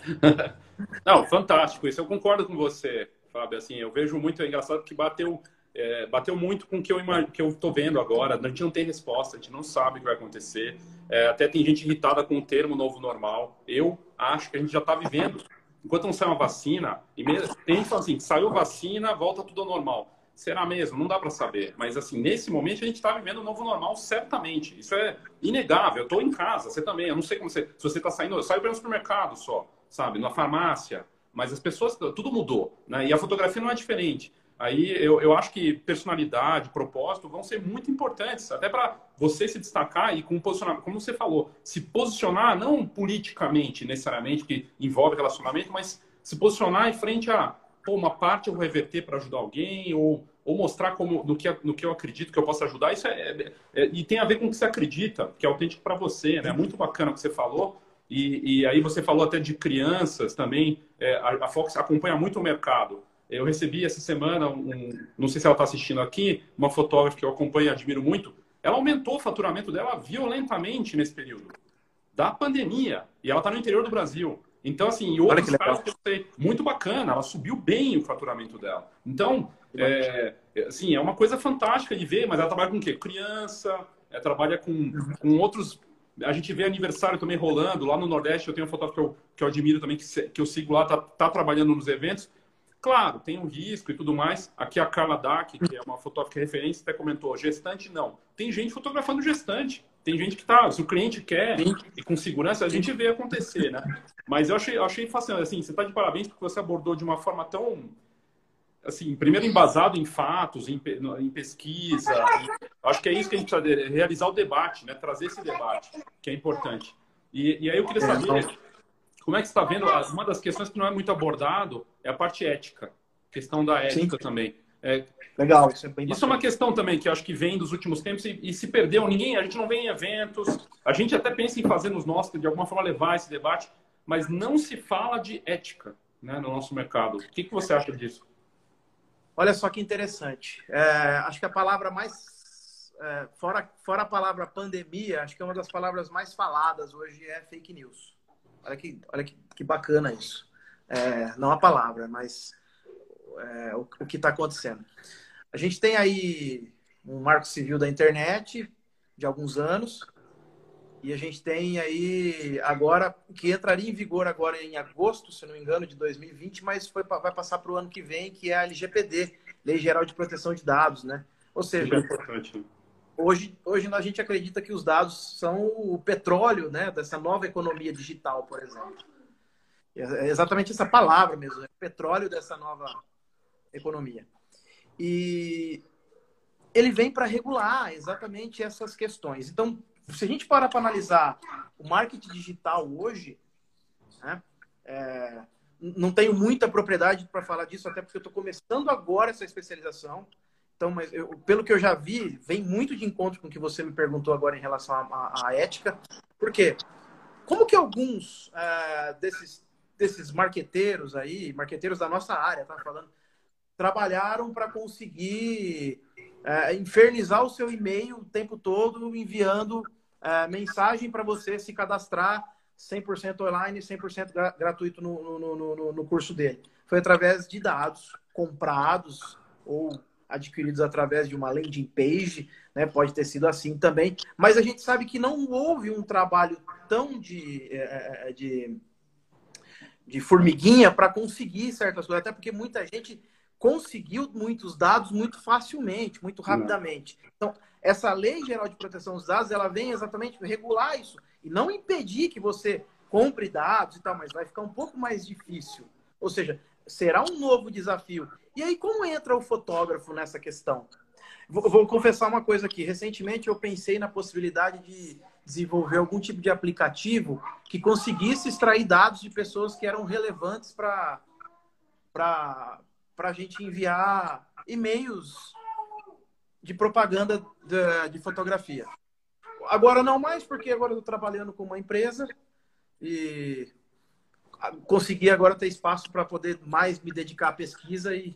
Não, fantástico isso. Eu concordo com você, Fábio. Assim, eu vejo muito é engraçado que bateu é, bateu muito com o que eu que eu estou vendo agora. A gente não tem resposta, a gente não sabe o que vai acontecer. É, até tem gente irritada com o termo novo normal. Eu acho que a gente já está vivendo. Enquanto não sai uma vacina, e mesmo, gente assim, saiu vacina, volta tudo ao normal. Será mesmo? Não dá para saber. Mas assim, nesse momento a gente está vivendo o novo normal, certamente. Isso é inegável. Eu estou em casa, você também. Eu não sei como você. Se você está saindo, eu saio para o supermercado só, sabe? Na farmácia. Mas as pessoas, tudo mudou. Né? E a fotografia não é diferente. Aí eu, eu acho que personalidade, propósito vão ser muito importantes, até para você se destacar e com posicionamento, como você falou, se posicionar não politicamente necessariamente, que envolve relacionamento, mas se posicionar em frente a pô, uma parte eu vou reverter para ajudar alguém, ou, ou mostrar como no que, no que eu acredito que eu posso ajudar. Isso é, é, é e tem a ver com o que você acredita, que é autêntico para você, né? Muito bacana o que você falou. E, e aí você falou até de crianças também. É, a, a Fox acompanha muito o mercado. Eu recebi essa semana, um, não sei se ela está assistindo aqui, uma fotógrafa que eu acompanho e admiro muito. Ela aumentou o faturamento dela violentamente nesse período da pandemia. E ela está no interior do Brasil. Então, assim, e outros caras que eu sei, muito bacana, ela subiu bem o faturamento dela. Então, é, assim, é uma coisa fantástica de ver, mas ela trabalha com o quê? Criança, é, trabalha com, com outros. A gente vê aniversário também rolando. Lá no Nordeste eu tenho um fotógrafo que eu, que eu admiro também, que, que eu sigo lá, tá, tá trabalhando nos eventos. Claro, tem um risco e tudo mais. Aqui a Carla Dack, que é uma fotógrafa de referência, até comentou, gestante não. Tem gente fotografando gestante. Tem gente que tá, se o cliente quer e com segurança, a gente vê acontecer, né? Mas eu achei, achei fascinante, assim, você está de parabéns porque você abordou de uma forma tão, assim, primeiro embasado em fatos, em, em pesquisa. acho que é isso que a gente precisa realizar o debate, né? Trazer esse debate, que é importante. E, e aí eu queria saber como é que você está vendo? Uma das questões que não é muito abordado é a parte ética, questão da ética Sim. também. É, Legal, isso é bem Isso é uma questão também que eu acho que vem dos últimos tempos e, e, se perdeu. Ninguém, a gente não vem em eventos, a gente até pensa em fazer nos nossos, de alguma forma levar esse debate, mas não se fala de ética né, no nosso mercado. O que, que você acha disso? Olha só que interessante. É, acho que a palavra mais. É, fora, fora a palavra pandemia, acho que é uma das palavras mais faladas hoje é fake news. Olha que, olha que, que bacana isso. É, não a palavra, mas é, o, o que está acontecendo. A gente tem aí um marco civil da internet de alguns anos e a gente tem aí agora que entraria em vigor agora em agosto, se não me engano, de 2020, mas foi, vai passar para o ano que vem, que é a LGPD, Lei Geral de Proteção de Dados, né? Ou seja, é hoje, hoje a gente acredita que os dados são o petróleo né, dessa nova economia digital, por exemplo. É exatamente essa palavra mesmo, é petróleo dessa nova economia. E ele vem para regular exatamente essas questões. Então, se a gente parar para analisar o marketing digital hoje, né, é, não tenho muita propriedade para falar disso, até porque eu estou começando agora essa especialização. Então, mas eu, pelo que eu já vi, vem muito de encontro com o que você me perguntou agora em relação à ética. Por quê? Como que alguns uh, desses, desses marqueteiros aí, marqueteiros da nossa área, tá falando, trabalharam para conseguir uh, infernizar o seu e-mail o tempo todo, enviando uh, mensagem para você se cadastrar 100% online, 100% gratuito no, no, no, no curso dele. Foi através de dados comprados ou adquiridos através de uma landing page, né? Pode ter sido assim também. Mas a gente sabe que não houve um trabalho tão de, é, é, de, de formiguinha para conseguir certas coisas, até porque muita gente conseguiu muitos dados muito facilmente, muito rapidamente. Então, essa lei geral de proteção dos dados, ela vem exatamente regular isso e não impedir que você compre dados e tal, mas vai ficar um pouco mais difícil. Ou seja, será um novo desafio. E aí, como entra o fotógrafo nessa questão? Vou, vou, confessar uma coisa aqui. Recentemente eu pensei na possibilidade de desenvolver algum tipo de aplicativo que conseguisse extrair dados de pessoas que eram relevantes para a gente enviar e-mails de propaganda de, de, fotografia. Agora não mais, porque agora eu estou trabalhando com uma empresa e consegui agora ter espaço para poder mais me dedicar à pesquisa e,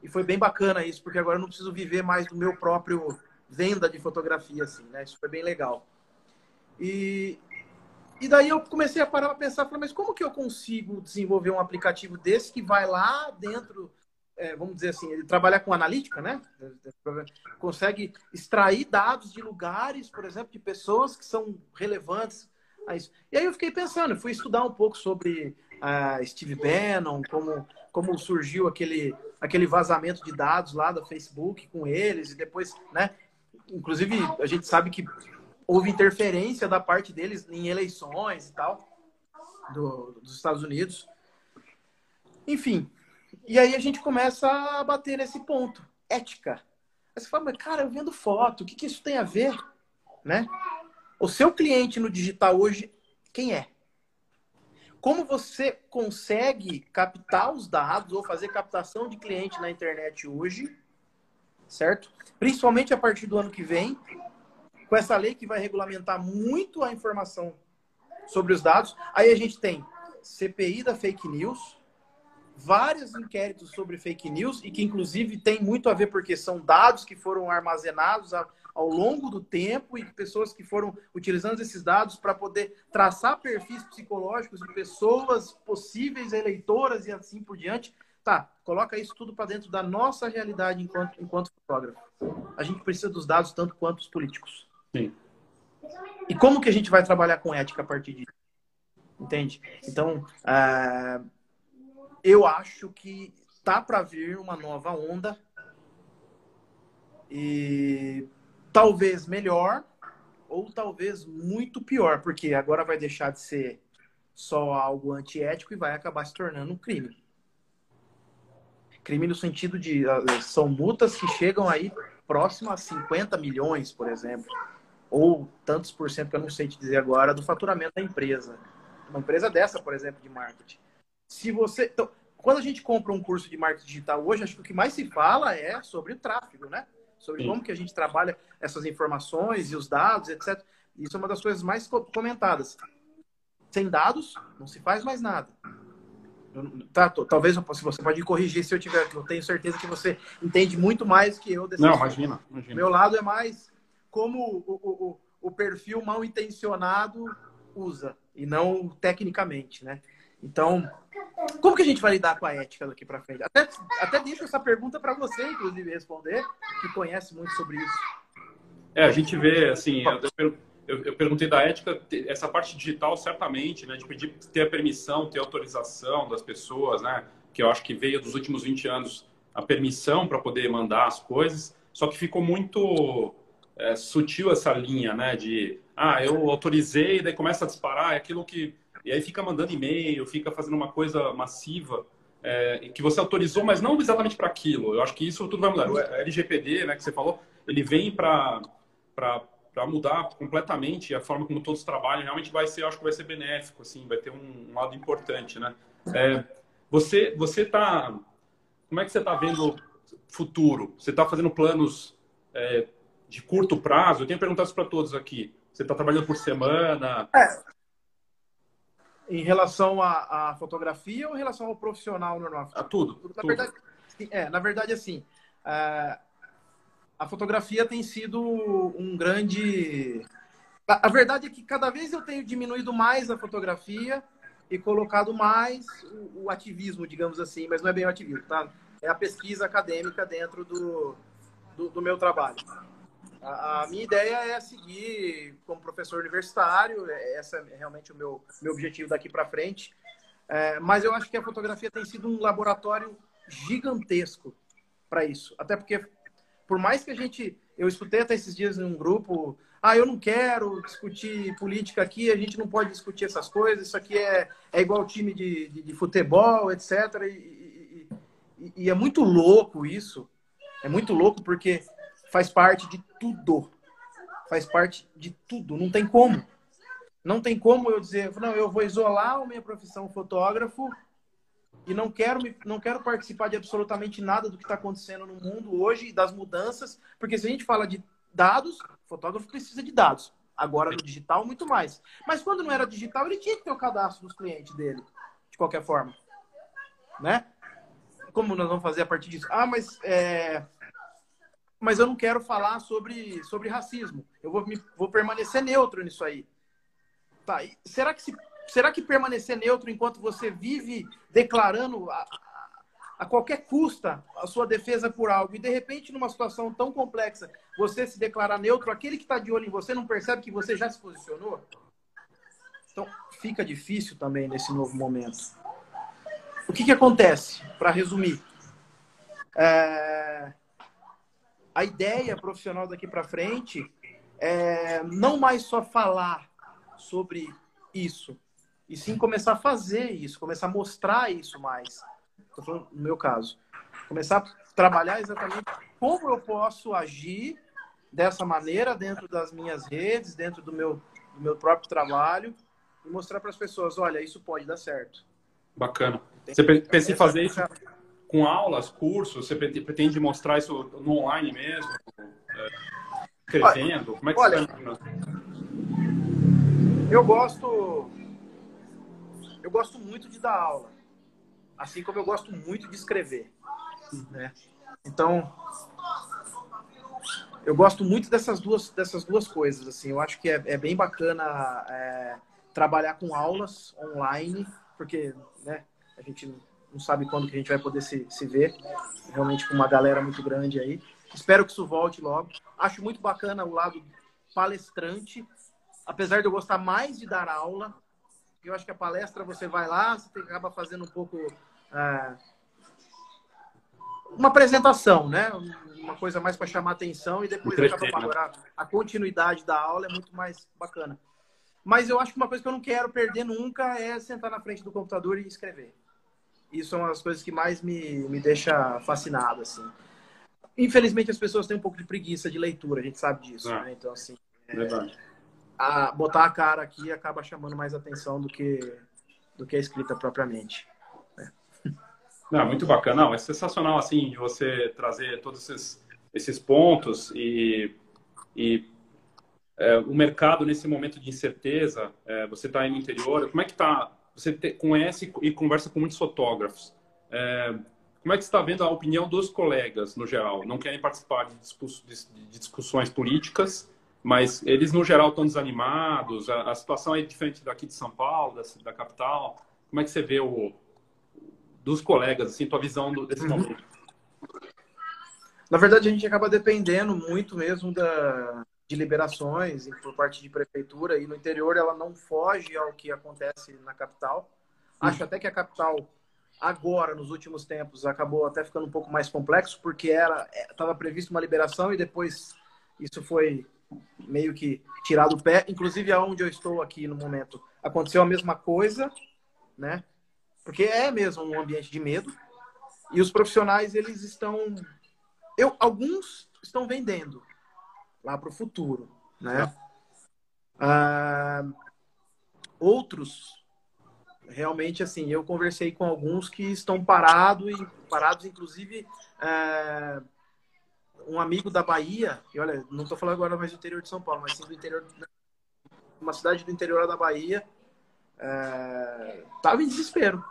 e foi bem bacana isso, porque agora eu não preciso viver mais do meu próprio venda de fotografia, assim, né? Isso foi bem legal. E, e daí eu comecei a parar para pensar, falei, mas como que eu consigo desenvolver um aplicativo desse que vai lá dentro, é, vamos dizer assim, ele trabalha com analítica, né? Consegue extrair dados de lugares, por exemplo, de pessoas que são relevantes a isso. E aí eu fiquei pensando, fui estudar um pouco sobre uh, Steve Bannon, como, como surgiu aquele, aquele vazamento de dados lá do Facebook com eles, e depois, né? Inclusive, a gente sabe que houve interferência da parte deles em eleições e tal, do, dos Estados Unidos. Enfim, E aí a gente começa a bater nesse ponto. Ética. Aí você fala, mas cara, eu vendo foto, o que, que isso tem a ver? Né? O seu cliente no digital hoje, quem é? Como você consegue captar os dados ou fazer captação de cliente na internet hoje, certo? Principalmente a partir do ano que vem, com essa lei que vai regulamentar muito a informação sobre os dados. Aí a gente tem CPI da fake news, vários inquéritos sobre fake news e que inclusive tem muito a ver porque são dados que foram armazenados ao longo do tempo e pessoas que foram utilizando esses dados para poder traçar perfis psicológicos de pessoas possíveis eleitoras e assim por diante. Tá, coloca isso tudo para dentro da nossa realidade enquanto, enquanto fotógrafo. A gente precisa dos dados tanto quanto os políticos. Sim. E como que a gente vai trabalhar com ética a partir disso? Entende? Então, uh, eu acho que tá para vir uma nova onda e talvez melhor ou talvez muito pior, porque agora vai deixar de ser só algo antiético e vai acabar se tornando um crime. Crime no sentido de ah, são multas que chegam aí próximo a 50 milhões, por exemplo, ou tantos por cento que eu não sei te dizer agora do faturamento da empresa. Uma empresa dessa, por exemplo, de marketing. Se você. Então, quando a gente compra um curso de marketing digital hoje, acho que o que mais se fala é sobre o tráfego, né? Sobre Sim. como que a gente trabalha essas informações e os dados, etc. Isso é uma das coisas mais comentadas. Sem dados, não se faz mais nada. Tá, talvez se você pode corrigir se eu tiver, eu tenho certeza que você entende muito mais que eu desse Não, imagina, imagina. Meu lado é mais como o, o, o perfil mal intencionado usa e não tecnicamente, né? Então, como que a gente vai lidar com a ética daqui para frente? Até, até deixo essa pergunta para você, inclusive, responder, que conhece muito sobre isso. É, a gente vê, assim, eu, perguntei da ética, essa parte digital, certamente, né, de pedir ter a permissão, ter a autorização das pessoas, né, que eu acho que veio dos últimos 20 anos a permissão para poder mandar as coisas, só que ficou muito é, sutil essa linha, né, de, ah, eu autorizei, daí começa a disparar, é aquilo que e aí fica mandando e-mail, fica fazendo uma coisa massiva é, que você autorizou, mas não exatamente para aquilo. Eu acho que isso tudo vai mudar. O LGPD, né, que você falou, ele vem para mudar completamente a forma como todos trabalham. Realmente vai ser, acho que vai ser benéfico, assim, vai ter um, um lado importante, né? É, você, você tá, como é que você está vendo futuro? Você está fazendo planos é, de curto prazo? Eu tenho perguntado isso para todos aqui. Você está trabalhando por semana? É, em relação à, à, fotografia ou em relação ao profissional normal? A tudo. Na, tudo. Verdade, é, na verdade, assim, a, a fotografia tem sido um grande. A, a, verdade é que cada vez eu tenho diminuído mais a fotografia e colocado mais o, o ativismo, digamos assim, mas não é bem o ativismo, tá? É a pesquisa acadêmica dentro do, do, do meu trabalho. A, minha ideia é seguir como professor universitário, é, esse é realmente o meu, meu objetivo daqui para frente. É, mas eu acho que a fotografia tem sido um laboratório gigantesco para isso. Até porque, por mais que a gente. Eu escutei até esses dias em um grupo. Ah, eu não quero discutir política aqui, a gente não pode discutir essas coisas, isso aqui é, é igual time de, de, de futebol, etc. E, e, e, e é muito louco isso. É muito louco porque faz parte de tudo. Faz parte de tudo. Não tem como. Não tem como eu dizer, não, eu vou isolar a minha profissão fotógrafo e não quero, me, não quero participar de absolutamente nada do que está acontecendo no mundo hoje, das mudanças, porque se a gente fala de dados, fotógrafo precisa de dados. Agora no digital, muito mais. Mas quando não era digital, ele tinha que ter o cadastro dos clientes dele, de qualquer forma. Né? Como nós vamos fazer a partir disso? Ah, mas é, mas eu não quero falar sobre, sobre racismo. Eu vou, me, vou permanecer neutro nisso aí. Tá, será, que se, será que permanecer neutro enquanto você vive declarando a, a qualquer custa a sua defesa por algo e de repente numa situação tão complexa você se declarar neutro, aquele que está de olho em você não percebe que você já se posicionou? Então fica difícil também nesse novo momento. O que, que acontece? Para resumir, é a ideia profissional daqui para frente é não mais só falar sobre isso, e sim começar a fazer isso, começar a mostrar isso mais. tô falando no meu caso, começar a trabalhar exatamente como eu posso agir dessa maneira dentro das minhas redes, dentro do meu, do meu próprio trabalho e mostrar para as pessoas, olha, isso pode dar certo. Bacana. Você pensa em fazer isso com aulas, cursos? Você pretende mostrar isso no online mesmo? É, escrevendo? Como é que olha, você Eu gosto eu gosto muito de dar aula, assim como eu gosto muito de escrever, né? Então, eu gosto muito dessas duas, dessas duas coisas. Assim, eu acho que é, é bem bacana é, trabalhar com aulas online, porque né, a gente não sabe quando que a gente vai poder se, se ver, realmente com uma galera muito grande aí. Espero que isso volte logo. Acho muito bacana o lado palestrante, apesar de eu gostar mais de dar aula. Eu acho que a palestra você vai lá, você acaba fazendo um pouco é, uma apresentação, né? Uma coisa mais para chamar atenção e depois acaba agora a continuidade da aula é muito mais bacana. Mas eu acho que uma coisa que eu não quero perder nunca é sentar na frente do computador e escrever. Isso é uma das coisas que mais me, me deixa fascinado, assim. Infelizmente, as pessoas têm um pouco de preguiça de leitura, a gente sabe disso, é. né? Então, assim, é, a, botar a cara aqui acaba chamando mais atenção do que, do que a escrita propriamente. Não, muito bacana. Não, é sensacional, assim, de você trazer todos esses, esses pontos e, e é, o mercado nesse momento de incerteza, é, você está aí no interior, como é que está? Você te, conhece e conversa com muitos fotógrafos. É, como é que você está vendo a opinião dos colegas, no geral? Não querem participar de, discuss, de, de discussões políticas, mas eles, no geral, estão desanimados. A, a, situação é diferente daqui de São Paulo, da, da capital. Como é que você vê o, dos colegas, assim, tua visão desse uhum. momento? Na verdade, a gente acaba dependendo muito mesmo da, de liberações por parte de prefeitura e no interior ela não foge ao que acontece na capital. Acho até que a capital agora nos últimos tempos acabou até ficando um pouco mais complexo porque era estava é, previsto uma liberação e depois isso foi meio que tirado o pé. Inclusive aonde eu estou aqui no momento aconteceu a mesma coisa, né? Porque é mesmo um ambiente de medo. E os profissionais, eles estão. Eu, alguns estão vendendo lá para o futuro. Né? Ah, outros, realmente, assim, eu conversei com alguns que estão parados, e parados, inclusive. É, um amigo da Bahia, e olha, não estou falando agora mais do interior de São Paulo, mas sim do interior, uma cidade do interior da Bahia, estava é, em desespero.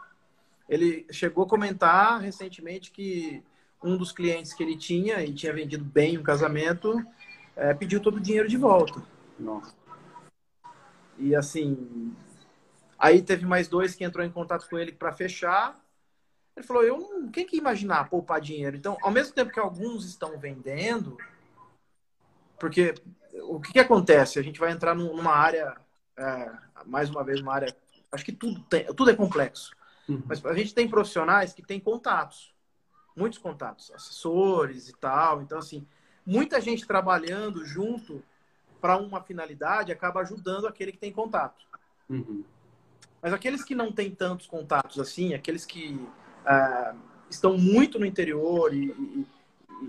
Ele chegou a comentar recentemente que um dos clientes que ele tinha e tinha vendido bem o casamento é, pediu todo o dinheiro de volta. Nossa. E assim, aí teve mais dois que entrou em contato com ele para fechar. Ele falou: "Eu não, quem que imaginar poupar dinheiro?". Então, ao mesmo tempo que alguns estão vendendo, porque o que, que acontece? A gente vai entrar numa área, é, mais uma vez, uma área. Acho que tudo tem, tudo é complexo. Uhum. Mas a gente tem profissionais que têm contatos, muitos contatos, assessores e tal. Então, assim, muita gente trabalhando junto para uma finalidade acaba ajudando aquele que tem contato. Uhum. Mas aqueles que não têm tantos contatos assim, aqueles que ah, estão muito no interior e, e,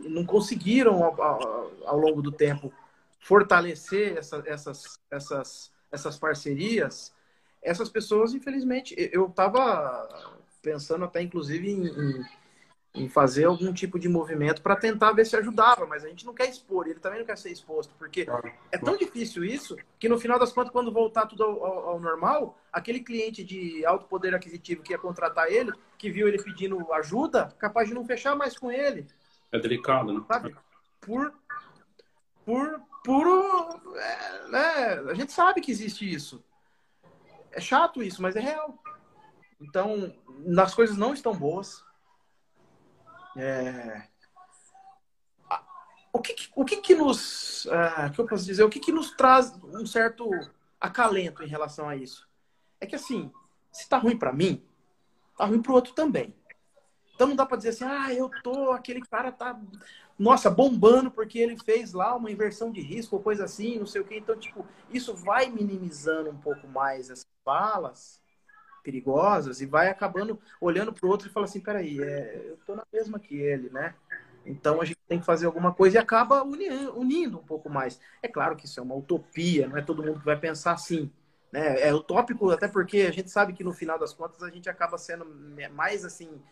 e não conseguiram ao, ao, ao, longo do tempo fortalecer essa, essas, essas, essas parcerias, essas pessoas, infelizmente, eu estava pensando até, inclusive, em, em, em, fazer algum tipo de movimento para tentar ver se ajudava, mas a gente não quer expor, ele também não quer ser exposto, porque é tão difícil isso que, no final das contas, quando voltar tudo ao, ao, ao normal, aquele cliente de alto poder aquisitivo que ia contratar ele, que viu ele pedindo ajuda, capaz de não fechar mais com ele. É delicado, né? Sabe? Por, por puro. É, né? A gente sabe que existe isso. É chato isso, mas é real. Então, as coisas não estão boas. É... O que, o que, que nos. Uh, que eu posso dizer? O que, que nos traz um certo acalento em relação a isso? É que assim, se tá ruim para mim, tá ruim pro outro também. Então não dá para dizer assim, ah, eu tô, aquele cara tá, nossa, bombando porque ele fez lá uma inversão de risco ou coisa assim, não sei o quê. Então, tipo, isso vai minimizando um pouco mais essas falas perigosas e vai acabando olhando para o outro e fala assim, peraí, é, eu estou na mesma que ele, né? Então a gente tem que fazer alguma coisa e acaba unindo, unindo, um pouco mais. É claro que isso é uma utopia, não é todo mundo que vai pensar assim. Né? É utópico, até porque a gente sabe que no final das contas a gente acaba sendo mais assim,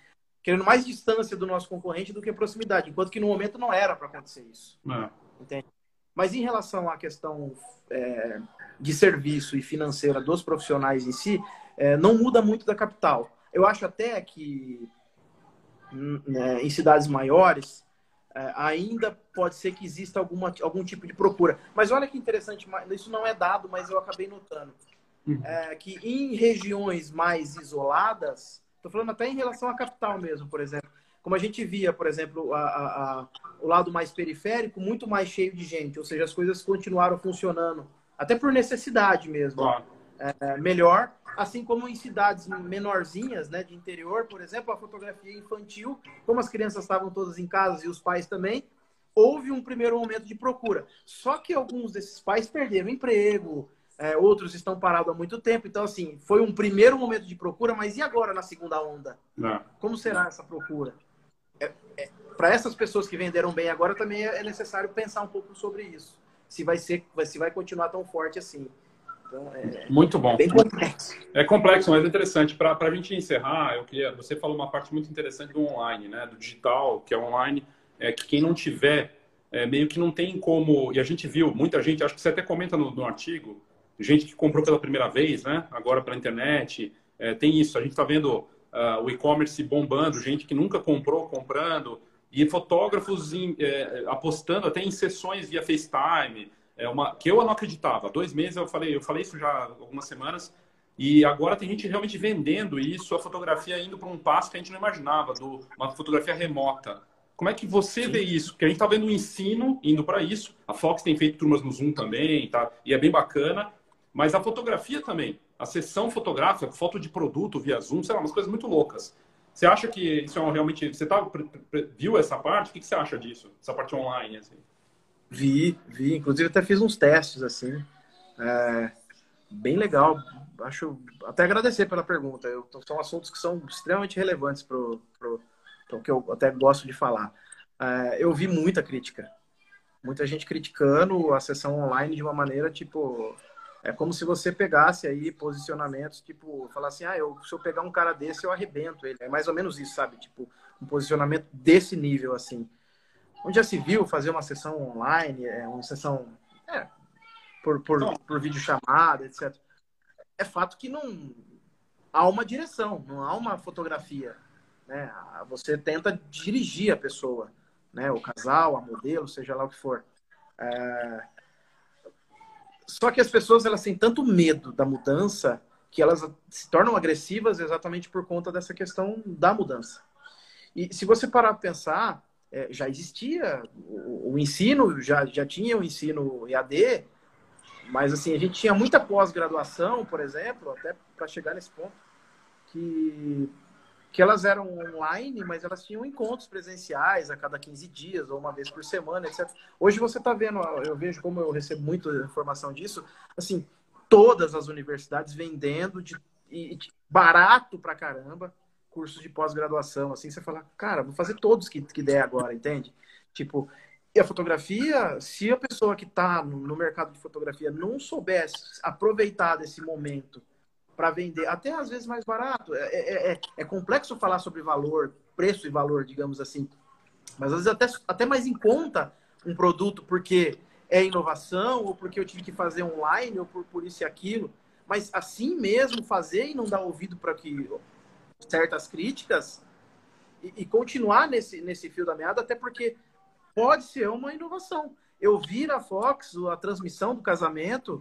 querendo mais distância do nosso concorrente do que proximidade, enquanto que no momento não era para acontecer isso. É. Entende? Mas em relação à questão é, de serviço e financeira dos profissionais em si, é, não muda muito da capital. Eu acho até que né, em cidades maiores, é, ainda pode ser que exista alguma, algum tipo de procura. Mas olha que interessante, isso não é dado, mas eu acabei notando. Uhum. É, que em regiões mais isoladas, estou falando até em relação à capital mesmo, por exemplo, como a gente via, por exemplo, a, a, a, o lado mais periférico muito mais cheio de gente, ou seja, as coisas continuaram funcionando, até por necessidade mesmo. Claro é, melhor, assim como em cidades menorzinhas, né, de interior, por exemplo, a fotografia infantil, como as crianças estavam todas em casa e os pais também, houve um primeiro momento de procura. Só que alguns desses pais perderam emprego, é, outros estão parados há muito tempo. Então, assim, foi um primeiro momento de procura, mas e agora na segunda onda? Não. Como será essa procura? É, é, Para essas pessoas que venderam bem agora, também é necessário pensar um pouco sobre isso. Se vai ser, se vai continuar tão forte assim. Então, é, muito bom. Bem complexo. É complexo, mas é interessante. Para a gente encerrar, eu queria. Você falou uma parte muito interessante do online, né? Do digital, que é online, é que quem não tiver, é, meio que não tem como. E a gente viu muita gente, acho que você até comenta no, no artigo, gente que comprou pela primeira vez, né? Agora pela internet. É, tem isso. A gente está vendo uh, o e-commerce bombando, gente que nunca comprou, comprando. E fotógrafos em, é, apostando até em sessões via FaceTime é uma que eu não acreditava. Há dois meses eu falei, eu falei isso já há algumas semanas. E agora tem gente realmente vendendo isso, a fotografia indo para um passo que a gente não imaginava, do, uma fotografia remota. Como é que você Sim. vê isso? Porque a gente está vendo o ensino indo para isso. A Fox tem feito turmas no Zoom também, tá? E é bem bacana. Mas a fotografia também, a sessão fotográfica, foto de produto via Zoom, sei lá, umas coisas muito loucas. Você acha que isso é realmente. Você tá, viu essa parte? O que você acha disso? Essa parte online? Assim? Vi, vi. Inclusive até fiz uns testes assim. É, bem legal. Acho até agradecer pela pergunta. Eu, são assuntos que são extremamente relevantes para o que eu até gosto de falar. É, eu vi muita crítica. Muita gente criticando a sessão online de uma maneira tipo. É como se você pegasse aí posicionamentos, tipo, falar assim, ah, eu, se eu pegar um cara desse, eu arrebento ele. É mais ou menos isso, sabe? Tipo, um posicionamento desse nível, assim onde já se viu fazer uma sessão online, é, uma sessão é, por, por, por videochamada, etc. É fato que não há uma direção, não há uma fotografia. Né? Você tenta dirigir a pessoa, né? o casal, a modelo, seja lá o que for. É... Só que as pessoas elas têm tanto medo da mudança que elas se tornam agressivas exatamente por conta dessa questão da mudança. E se você parar para pensar, é, já existia o, o, ensino, já, já tinha o ensino EAD, mas assim, a gente tinha muita pós-graduação, por exemplo, até para chegar nesse ponto, que, que elas eram online, mas elas tinham encontros presenciais a cada 15 dias ou uma vez por semana, etc. Hoje você está vendo, eu vejo como eu recebo muita informação disso, assim, todas as universidades vendendo de, de barato pra caramba, cursos de pós-graduação, assim, você fala, cara, vou fazer todos que, que der agora, entende? Tipo, e a fotografia, se a pessoa que está no mercado de fotografia não soubesse aproveitar desse momento para vender, até às vezes mais barato, é, é, é, é, complexo falar sobre valor, preço e valor, digamos assim, mas às vezes até, até mais em conta um produto porque é inovação, ou porque eu tive que fazer online, ou por, por isso e aquilo, mas assim mesmo fazer e não dar ouvido para que certas críticas e, e, continuar nesse, nesse fio da meada, até porque pode ser uma inovação. Eu vi na Fox a transmissão do casamento,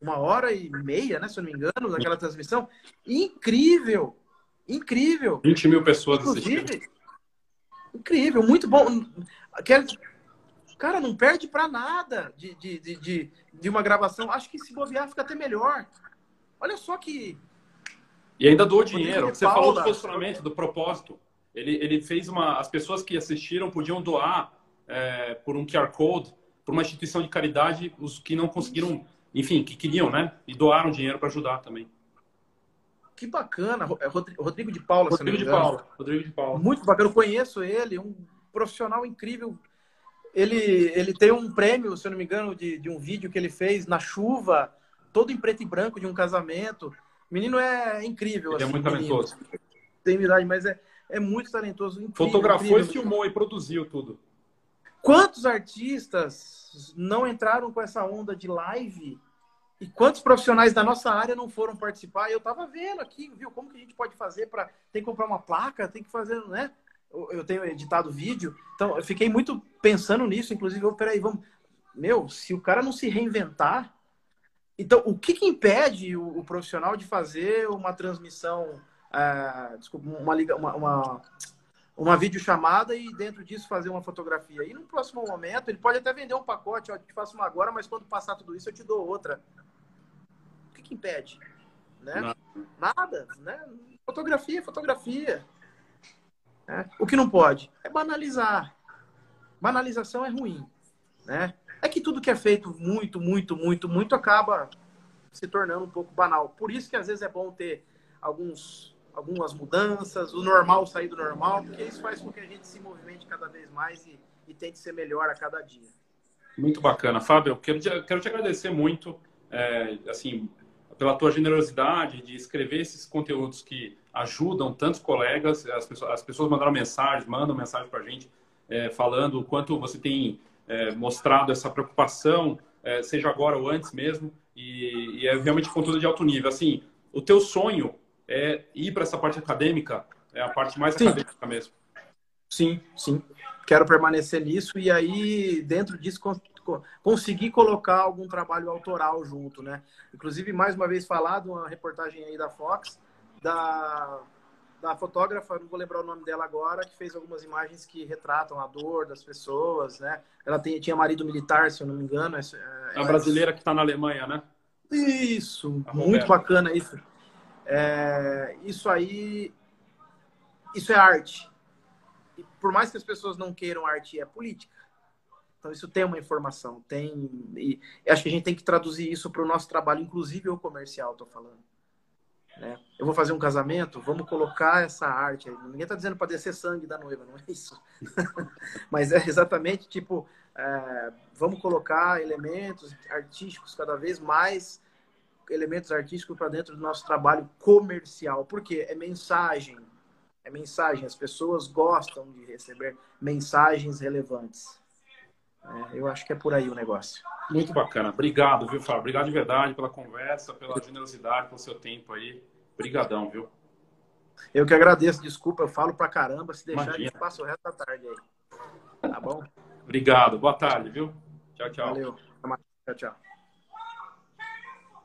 uma hora e meia, né, se eu não me engano, daquela transmissão. Incrível! Incrível! 20 mil pessoas Inclusive, assistindo. Incrível, muito bom. Cara, não perde para nada de, de, de, de, uma gravação. Acho que se bobear fica até melhor. Olha só que, e ainda doou dinheiro. Você falou do posicionamento, do propósito. Ele, ele fez uma. As pessoas que assistiram podiam doar é, por um QR Code para uma instituição de caridade, os que não conseguiram, enfim, que queriam, né? E doaram dinheiro para ajudar também. que bacana. É Rodrigo de Paula. Rodrigo de Paula. Rodrigo de Paula. Muito bacana. Eu conheço ele, um profissional incrível. Ele, ele tem um prêmio, se eu não me engano, de, de um vídeo que ele fez na chuva, todo em preto e branco de um casamento. O menino é incrível. Ele é assim, é muito talentoso. Tem idade, mas é, é muito talentoso. Incrível, Fotografou incrível. e filmou e produziu tudo. Quantos artistas não entraram com essa onda de live e quantos profissionais da nossa área não foram participar? Eu estava vendo aqui, viu? Como que a gente pode fazer para. Tem que comprar uma placa, tem que fazer, né? Eu tenho editado vídeo. Então, eu fiquei muito pensando nisso. Inclusive, eu, peraí, vamos. Meu, se o cara não se reinventar. Então, o que, que impede o, o profissional de fazer uma transmissão. Uh, desculpa, uma, uma, uma, uma videochamada e dentro disso fazer uma fotografia. E no próximo momento, ele pode até vender um pacote, ó, eu te faço uma agora, mas quando passar tudo isso, eu te dou outra que impede? Né? Nada. Nada né? Fotografia, fotografia. Né? O que não pode é banalizar. Banalização é ruim. Né? É que tudo que é feito muito, muito, muito, muito acaba se tornando um pouco banal. Por isso que às vezes é bom ter alguns, algumas mudanças, o normal sair do normal, porque isso faz com que a gente se movimente cada vez mais e, e tente ser melhor a cada dia. Muito bacana. Fábio, quero te, quero te agradecer muito. É, assim, pela tua generosidade de escrever esses conteúdos que ajudam tantos colegas. As pessoas, as pessoas mandaram mensagens, mandam mensagem para a gente é, falando o quanto você tem é, mostrado essa preocupação, é, seja agora ou antes mesmo, e, e, é realmente conteúdo de alto nível. Assim, o teu sonho é ir para essa parte acadêmica, é a parte mais sim. acadêmica mesmo. Sim, sim. Quero permanecer nisso e aí, dentro disso, conseguir colocar algum trabalho autoral junto, né? Inclusive, mais uma vez falado, uma reportagem aí da Fox, da, da fotógrafa, não vou lembrar o nome dela agora, que fez algumas imagens que retratam a dor das pessoas, né? Ela tem, tinha marido militar, se eu não me engano. É, a brasileira que está na Alemanha, né? Isso, muito bacana isso. É, isso aí, isso é arte. E por mais que as pessoas não queiram arte, é política. Então, isso tem uma informação, tem. E acho que a gente tem que traduzir isso para o nosso trabalho, inclusive o comercial, estou falando. Né? Eu vou fazer um casamento, vamos colocar essa arte aí. Ninguém está dizendo para descer sangue da noiva, não é isso. Mas é exatamente tipo: é, vamos colocar elementos artísticos cada vez mais elementos artísticos para dentro do nosso trabalho comercial. Por quê? É mensagem. É mensagem. As pessoas gostam de receber mensagens relevantes. É, eu acho que é por aí o negócio. Muito bacana. Obrigado, viu, Fábio? Obrigado de verdade pela conversa, pela generosidade, pelo seu tempo aí. Obrigadão, viu? Eu que agradeço. Desculpa, eu falo pra caramba. Se deixar, Imagina. a gente passa o resto da tarde aí. Tá bom? Obrigado. Boa tarde, viu? Tchau, tchau. Valeu. Tchau, tchau.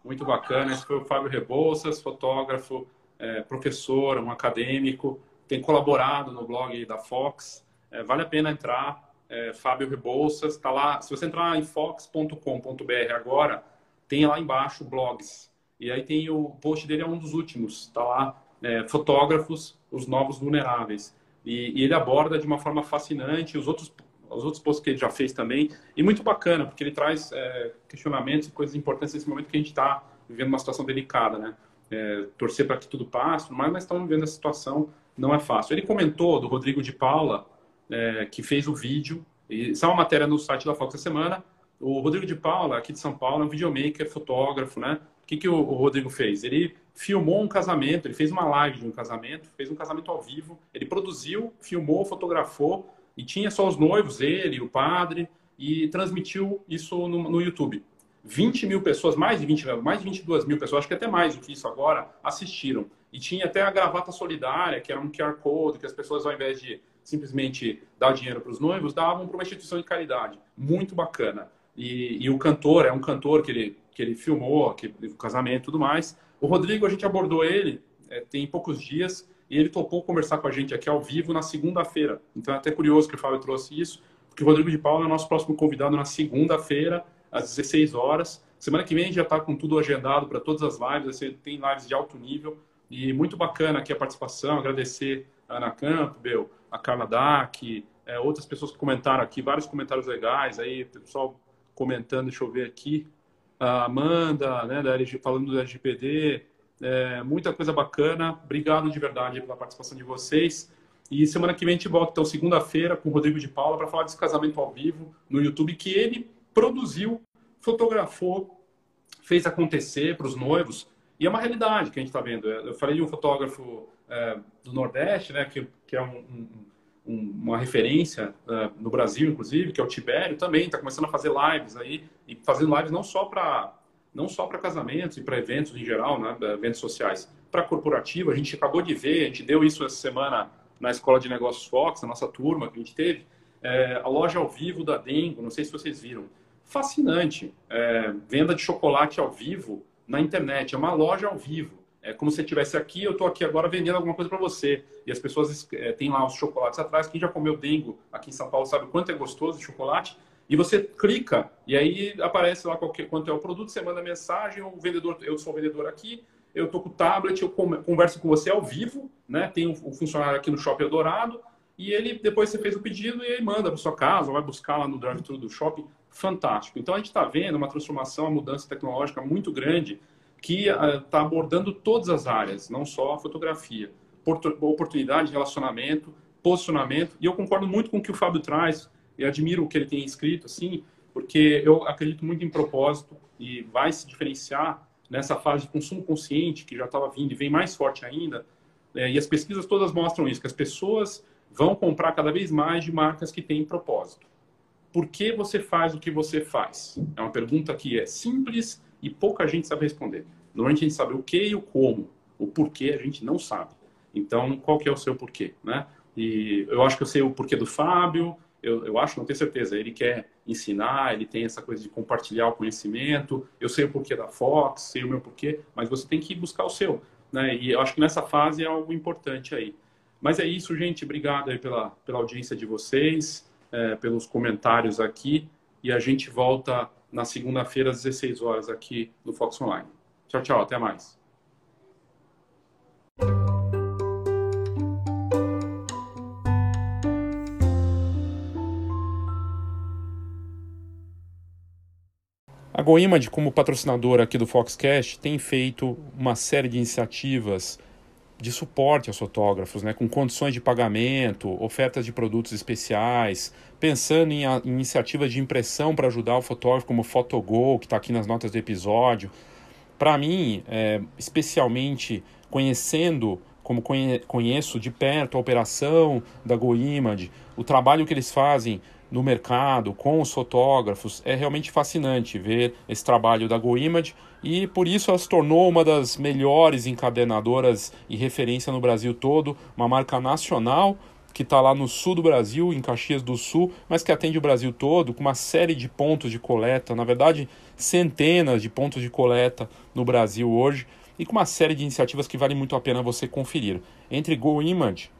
Muito bacana. Esse foi o Fábio Rebouças, fotógrafo, é, professor, um acadêmico. Tem colaborado no blog da Fox. É, vale a pena entrar é, Fábio Rebouças, está lá. Se você entrar em fox.com.br agora, tem lá embaixo blogs. E aí tem o post dele é um dos últimos, está lá é, fotógrafos, os novos vulneráveis. E, e, ele aborda de uma forma fascinante os outros os outros posts que ele já fez também e muito bacana porque ele traz é, questionamentos e coisas importantes nesse momento que a gente está vivendo uma situação delicada, né? É, torcer para que tudo passe, mas mas estamos vivendo a situação não é fácil. Ele comentou do Rodrigo de Paula é, que fez o vídeo. E é uma matéria no site da Fox essa semana. O Rodrigo de Paula, aqui de São Paulo, é um videomaker, fotógrafo, né? O que, que o, o Rodrigo fez? Ele filmou um casamento, ele fez uma live de um casamento, fez um casamento ao vivo, ele produziu, filmou, fotografou e tinha só os noivos, ele, o padre, e transmitiu isso no, no YouTube. 20 mil pessoas, mais de 20 mais de 22 mil pessoas, acho que até mais do que isso agora, assistiram. E tinha até a gravata solidária, que era um QR Code, que as pessoas, ao invés de simplesmente dar dinheiro para os noivos, davam para uma instituição de caridade. Muito bacana. E, e, o cantor, é um cantor que ele, que ele filmou, que, o casamento e tudo mais. O Rodrigo, a gente abordou ele é, tem poucos dias e ele topou conversar com a gente aqui ao vivo na segunda-feira. Então é até curioso que o Fábio trouxe isso, porque o Rodrigo de Paula é o nosso próximo convidado na segunda-feira, às 16 horas. Semana que vem já está com tudo agendado para todas as lives, tem lives de alto nível. E muito bacana aqui a participação, agradecer Ana Campbell, a Carla Dac, é, outras pessoas que comentaram aqui, vários comentários legais aí, pessoal comentando, deixa eu ver aqui, a Amanda, né, da LG, falando do LGPD, É, muita coisa bacana. Obrigado de verdade pela participação de vocês. E semana que vem a gente volta, então, segunda-feira, com o Rodrigo de Paula, para falar desse casamento ao vivo no YouTube, que ele produziu, fotografou, fez acontecer para os noivos. E é uma realidade que a gente está vendo. Eu falei de um fotógrafo é, do Nordeste, né, que, que é um, um, uma referência uh, no Brasil, inclusive, que é o Tibério, também está começando a fazer lives aí, e fazendo lives não só para não só para casamentos e para eventos em geral, né, eventos sociais, para corporativo. A gente acabou de ver, a gente deu isso essa semana na Escola de Negócios Fox, na nossa turma que a gente teve, é, a loja ao vivo da Dengo, não sei se vocês viram. Fascinante. É, venda de chocolate ao vivo na internet. É uma loja ao vivo. É como se você estivesse aqui, eu estou aqui agora vendendo alguma coisa para você. E as pessoas é, têm lá os chocolates atrás. Quem já comeu dengo aqui em São Paulo sabe quanto é gostoso o chocolate. E você clica e aí aparece lá qualquer, quanto é o produto, você manda mensagem, o vendedor, eu sou o vendedor aqui, eu tô com o tablet, eu converso com você ao vivo, né? Tem o um, um funcionário aqui no Shopping Eldorado e ele depois você fez o pedido e ele manda para sua casa, vai buscar lá no drive-thru do shopping. Fantástico. Então a gente está vendo uma transformação, uma mudança tecnológica muito grande que está uh, abordando todas as áreas, não só a fotografia. Oportunidade, relacionamento, posicionamento. E eu concordo muito com o que o Fábio traz. E admiro o que ele tem escrito, assim, porque eu acredito muito em propósito e vai se diferenciar nessa fase de consumo consciente que já estava vindo e vem mais forte ainda. É, e as pesquisas todas mostram isso, que as pessoas vão comprar cada vez mais de marcas que têm propósito. Por que você faz o que você faz? É uma pergunta que é simples e pouca gente sabe responder. Normalmente a gente sabe o que e o como. O porquê a gente não sabe. Então, qual que é o seu porquê, né? E eu acho que eu sei o porquê do Fábio, eu, eu acho, não tenho certeza. Ele quer ensinar, ele tem essa coisa de compartilhar o conhecimento. Eu sei o porquê da Fox, sei o meu porquê, mas você tem que buscar o seu. Né? E eu acho que nessa fase é algo importante aí. Mas é isso, gente. Obrigado aí pela, pela audiência de vocês, é, pelos comentários aqui. E a gente volta na segunda-feira às 16 horas aqui no Fox Online. Tchau, tchau. Até mais. A GoImage, como patrocinadora aqui do Foxcast, tem feito uma série de iniciativas de suporte aos fotógrafos, né, com condições de pagamento, ofertas de produtos especiais, pensando em, iniciativas de impressão para ajudar o fotógrafo, como o Photogol, que está aqui nas notas do episódio. Para mim, é, especialmente conhecendo, como conhe, conheço de perto a operação da GoImage, o trabalho que eles fazem no mercado, com os fotógrafos. É realmente fascinante ver esse trabalho da GoImage e por isso ela se tornou uma das melhores encadernadoras e referência no Brasil todo, uma marca nacional que está lá no sul do Brasil, em Caxias do Sul, mas que atende o Brasil todo, com uma série de pontos de coleta, na verdade, centenas de pontos de coleta no Brasil hoje, e com uma série de iniciativas que vale muito a pena você conferir. Entre GoImage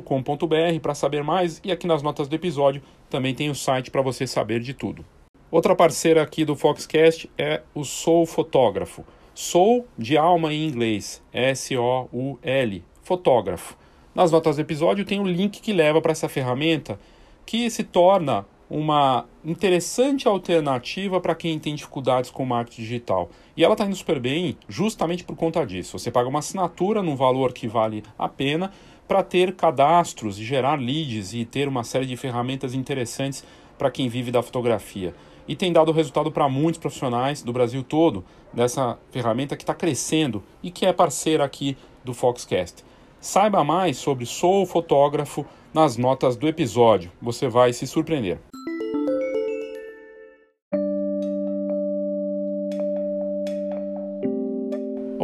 com.br para saber mais e aqui nas notas do episódio também tem o site para você saber de tudo. Outra parceira aqui do Foxcast é o Soul Fotógrafo. Soul de alma em inglês, S-O-U-L, fotógrafo. Nas notas do episódio tem o um link que leva para essa ferramenta que se torna uma interessante alternativa para quem tem dificuldades com marketing digital. E ela está indo super bem justamente por conta disso. Você paga uma assinatura num valor que vale a pena para ter cadastros e gerar leads e ter uma série de ferramentas interessantes para quem vive da fotografia. E tem dado resultado para muitos profissionais do Brasil todo dessa ferramenta que está crescendo e que é parceira aqui do Foxcast. Saiba mais sobre Sou Fotógrafo nas notas do episódio, você vai se surpreender.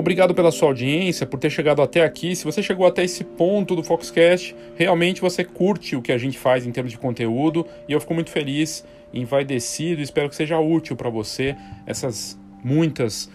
Obrigado pela sua audiência, por ter chegado até aqui. Se você chegou até esse ponto do Foxcast, realmente você curte o que a gente faz em termos de conteúdo e eu fico muito feliz, envaidecido, espero que seja útil para você essas muitas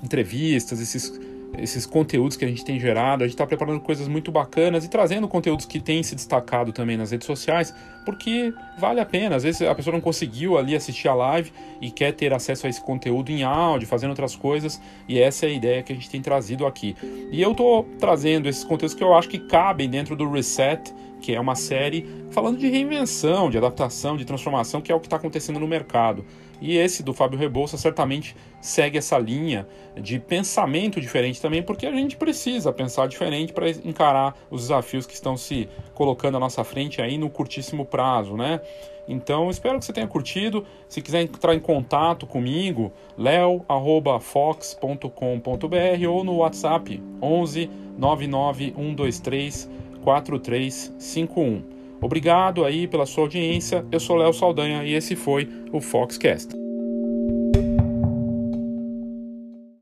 entrevistas, esses esses conteúdos que a gente tem gerado. A gente está preparando coisas muito bacanas e trazendo conteúdos que têm se destacado também nas redes sociais, porque vale a pena. Às vezes a pessoa não conseguiu ali assistir a live e quer ter acesso a esse conteúdo em áudio, fazendo outras coisas, e essa é a ideia que a gente tem trazido aqui. E eu estou trazendo esses conteúdos que eu acho que cabem dentro do reset que é uma série falando de reinvenção, de adaptação, de transformação, que é o que está acontecendo no mercado. E esse do Fábio Rebouça certamente segue essa linha de pensamento diferente também, porque a gente precisa pensar diferente para encarar os desafios que estão se colocando à nossa frente aí no curtíssimo prazo, né? Então, espero que você tenha curtido. Se quiser entrar em contato comigo, leo@fox.com.br ou no WhatsApp 11 99123 4351. Obrigado aí pela sua audiência. Eu sou Léo Saldanha e esse foi o Foxcast.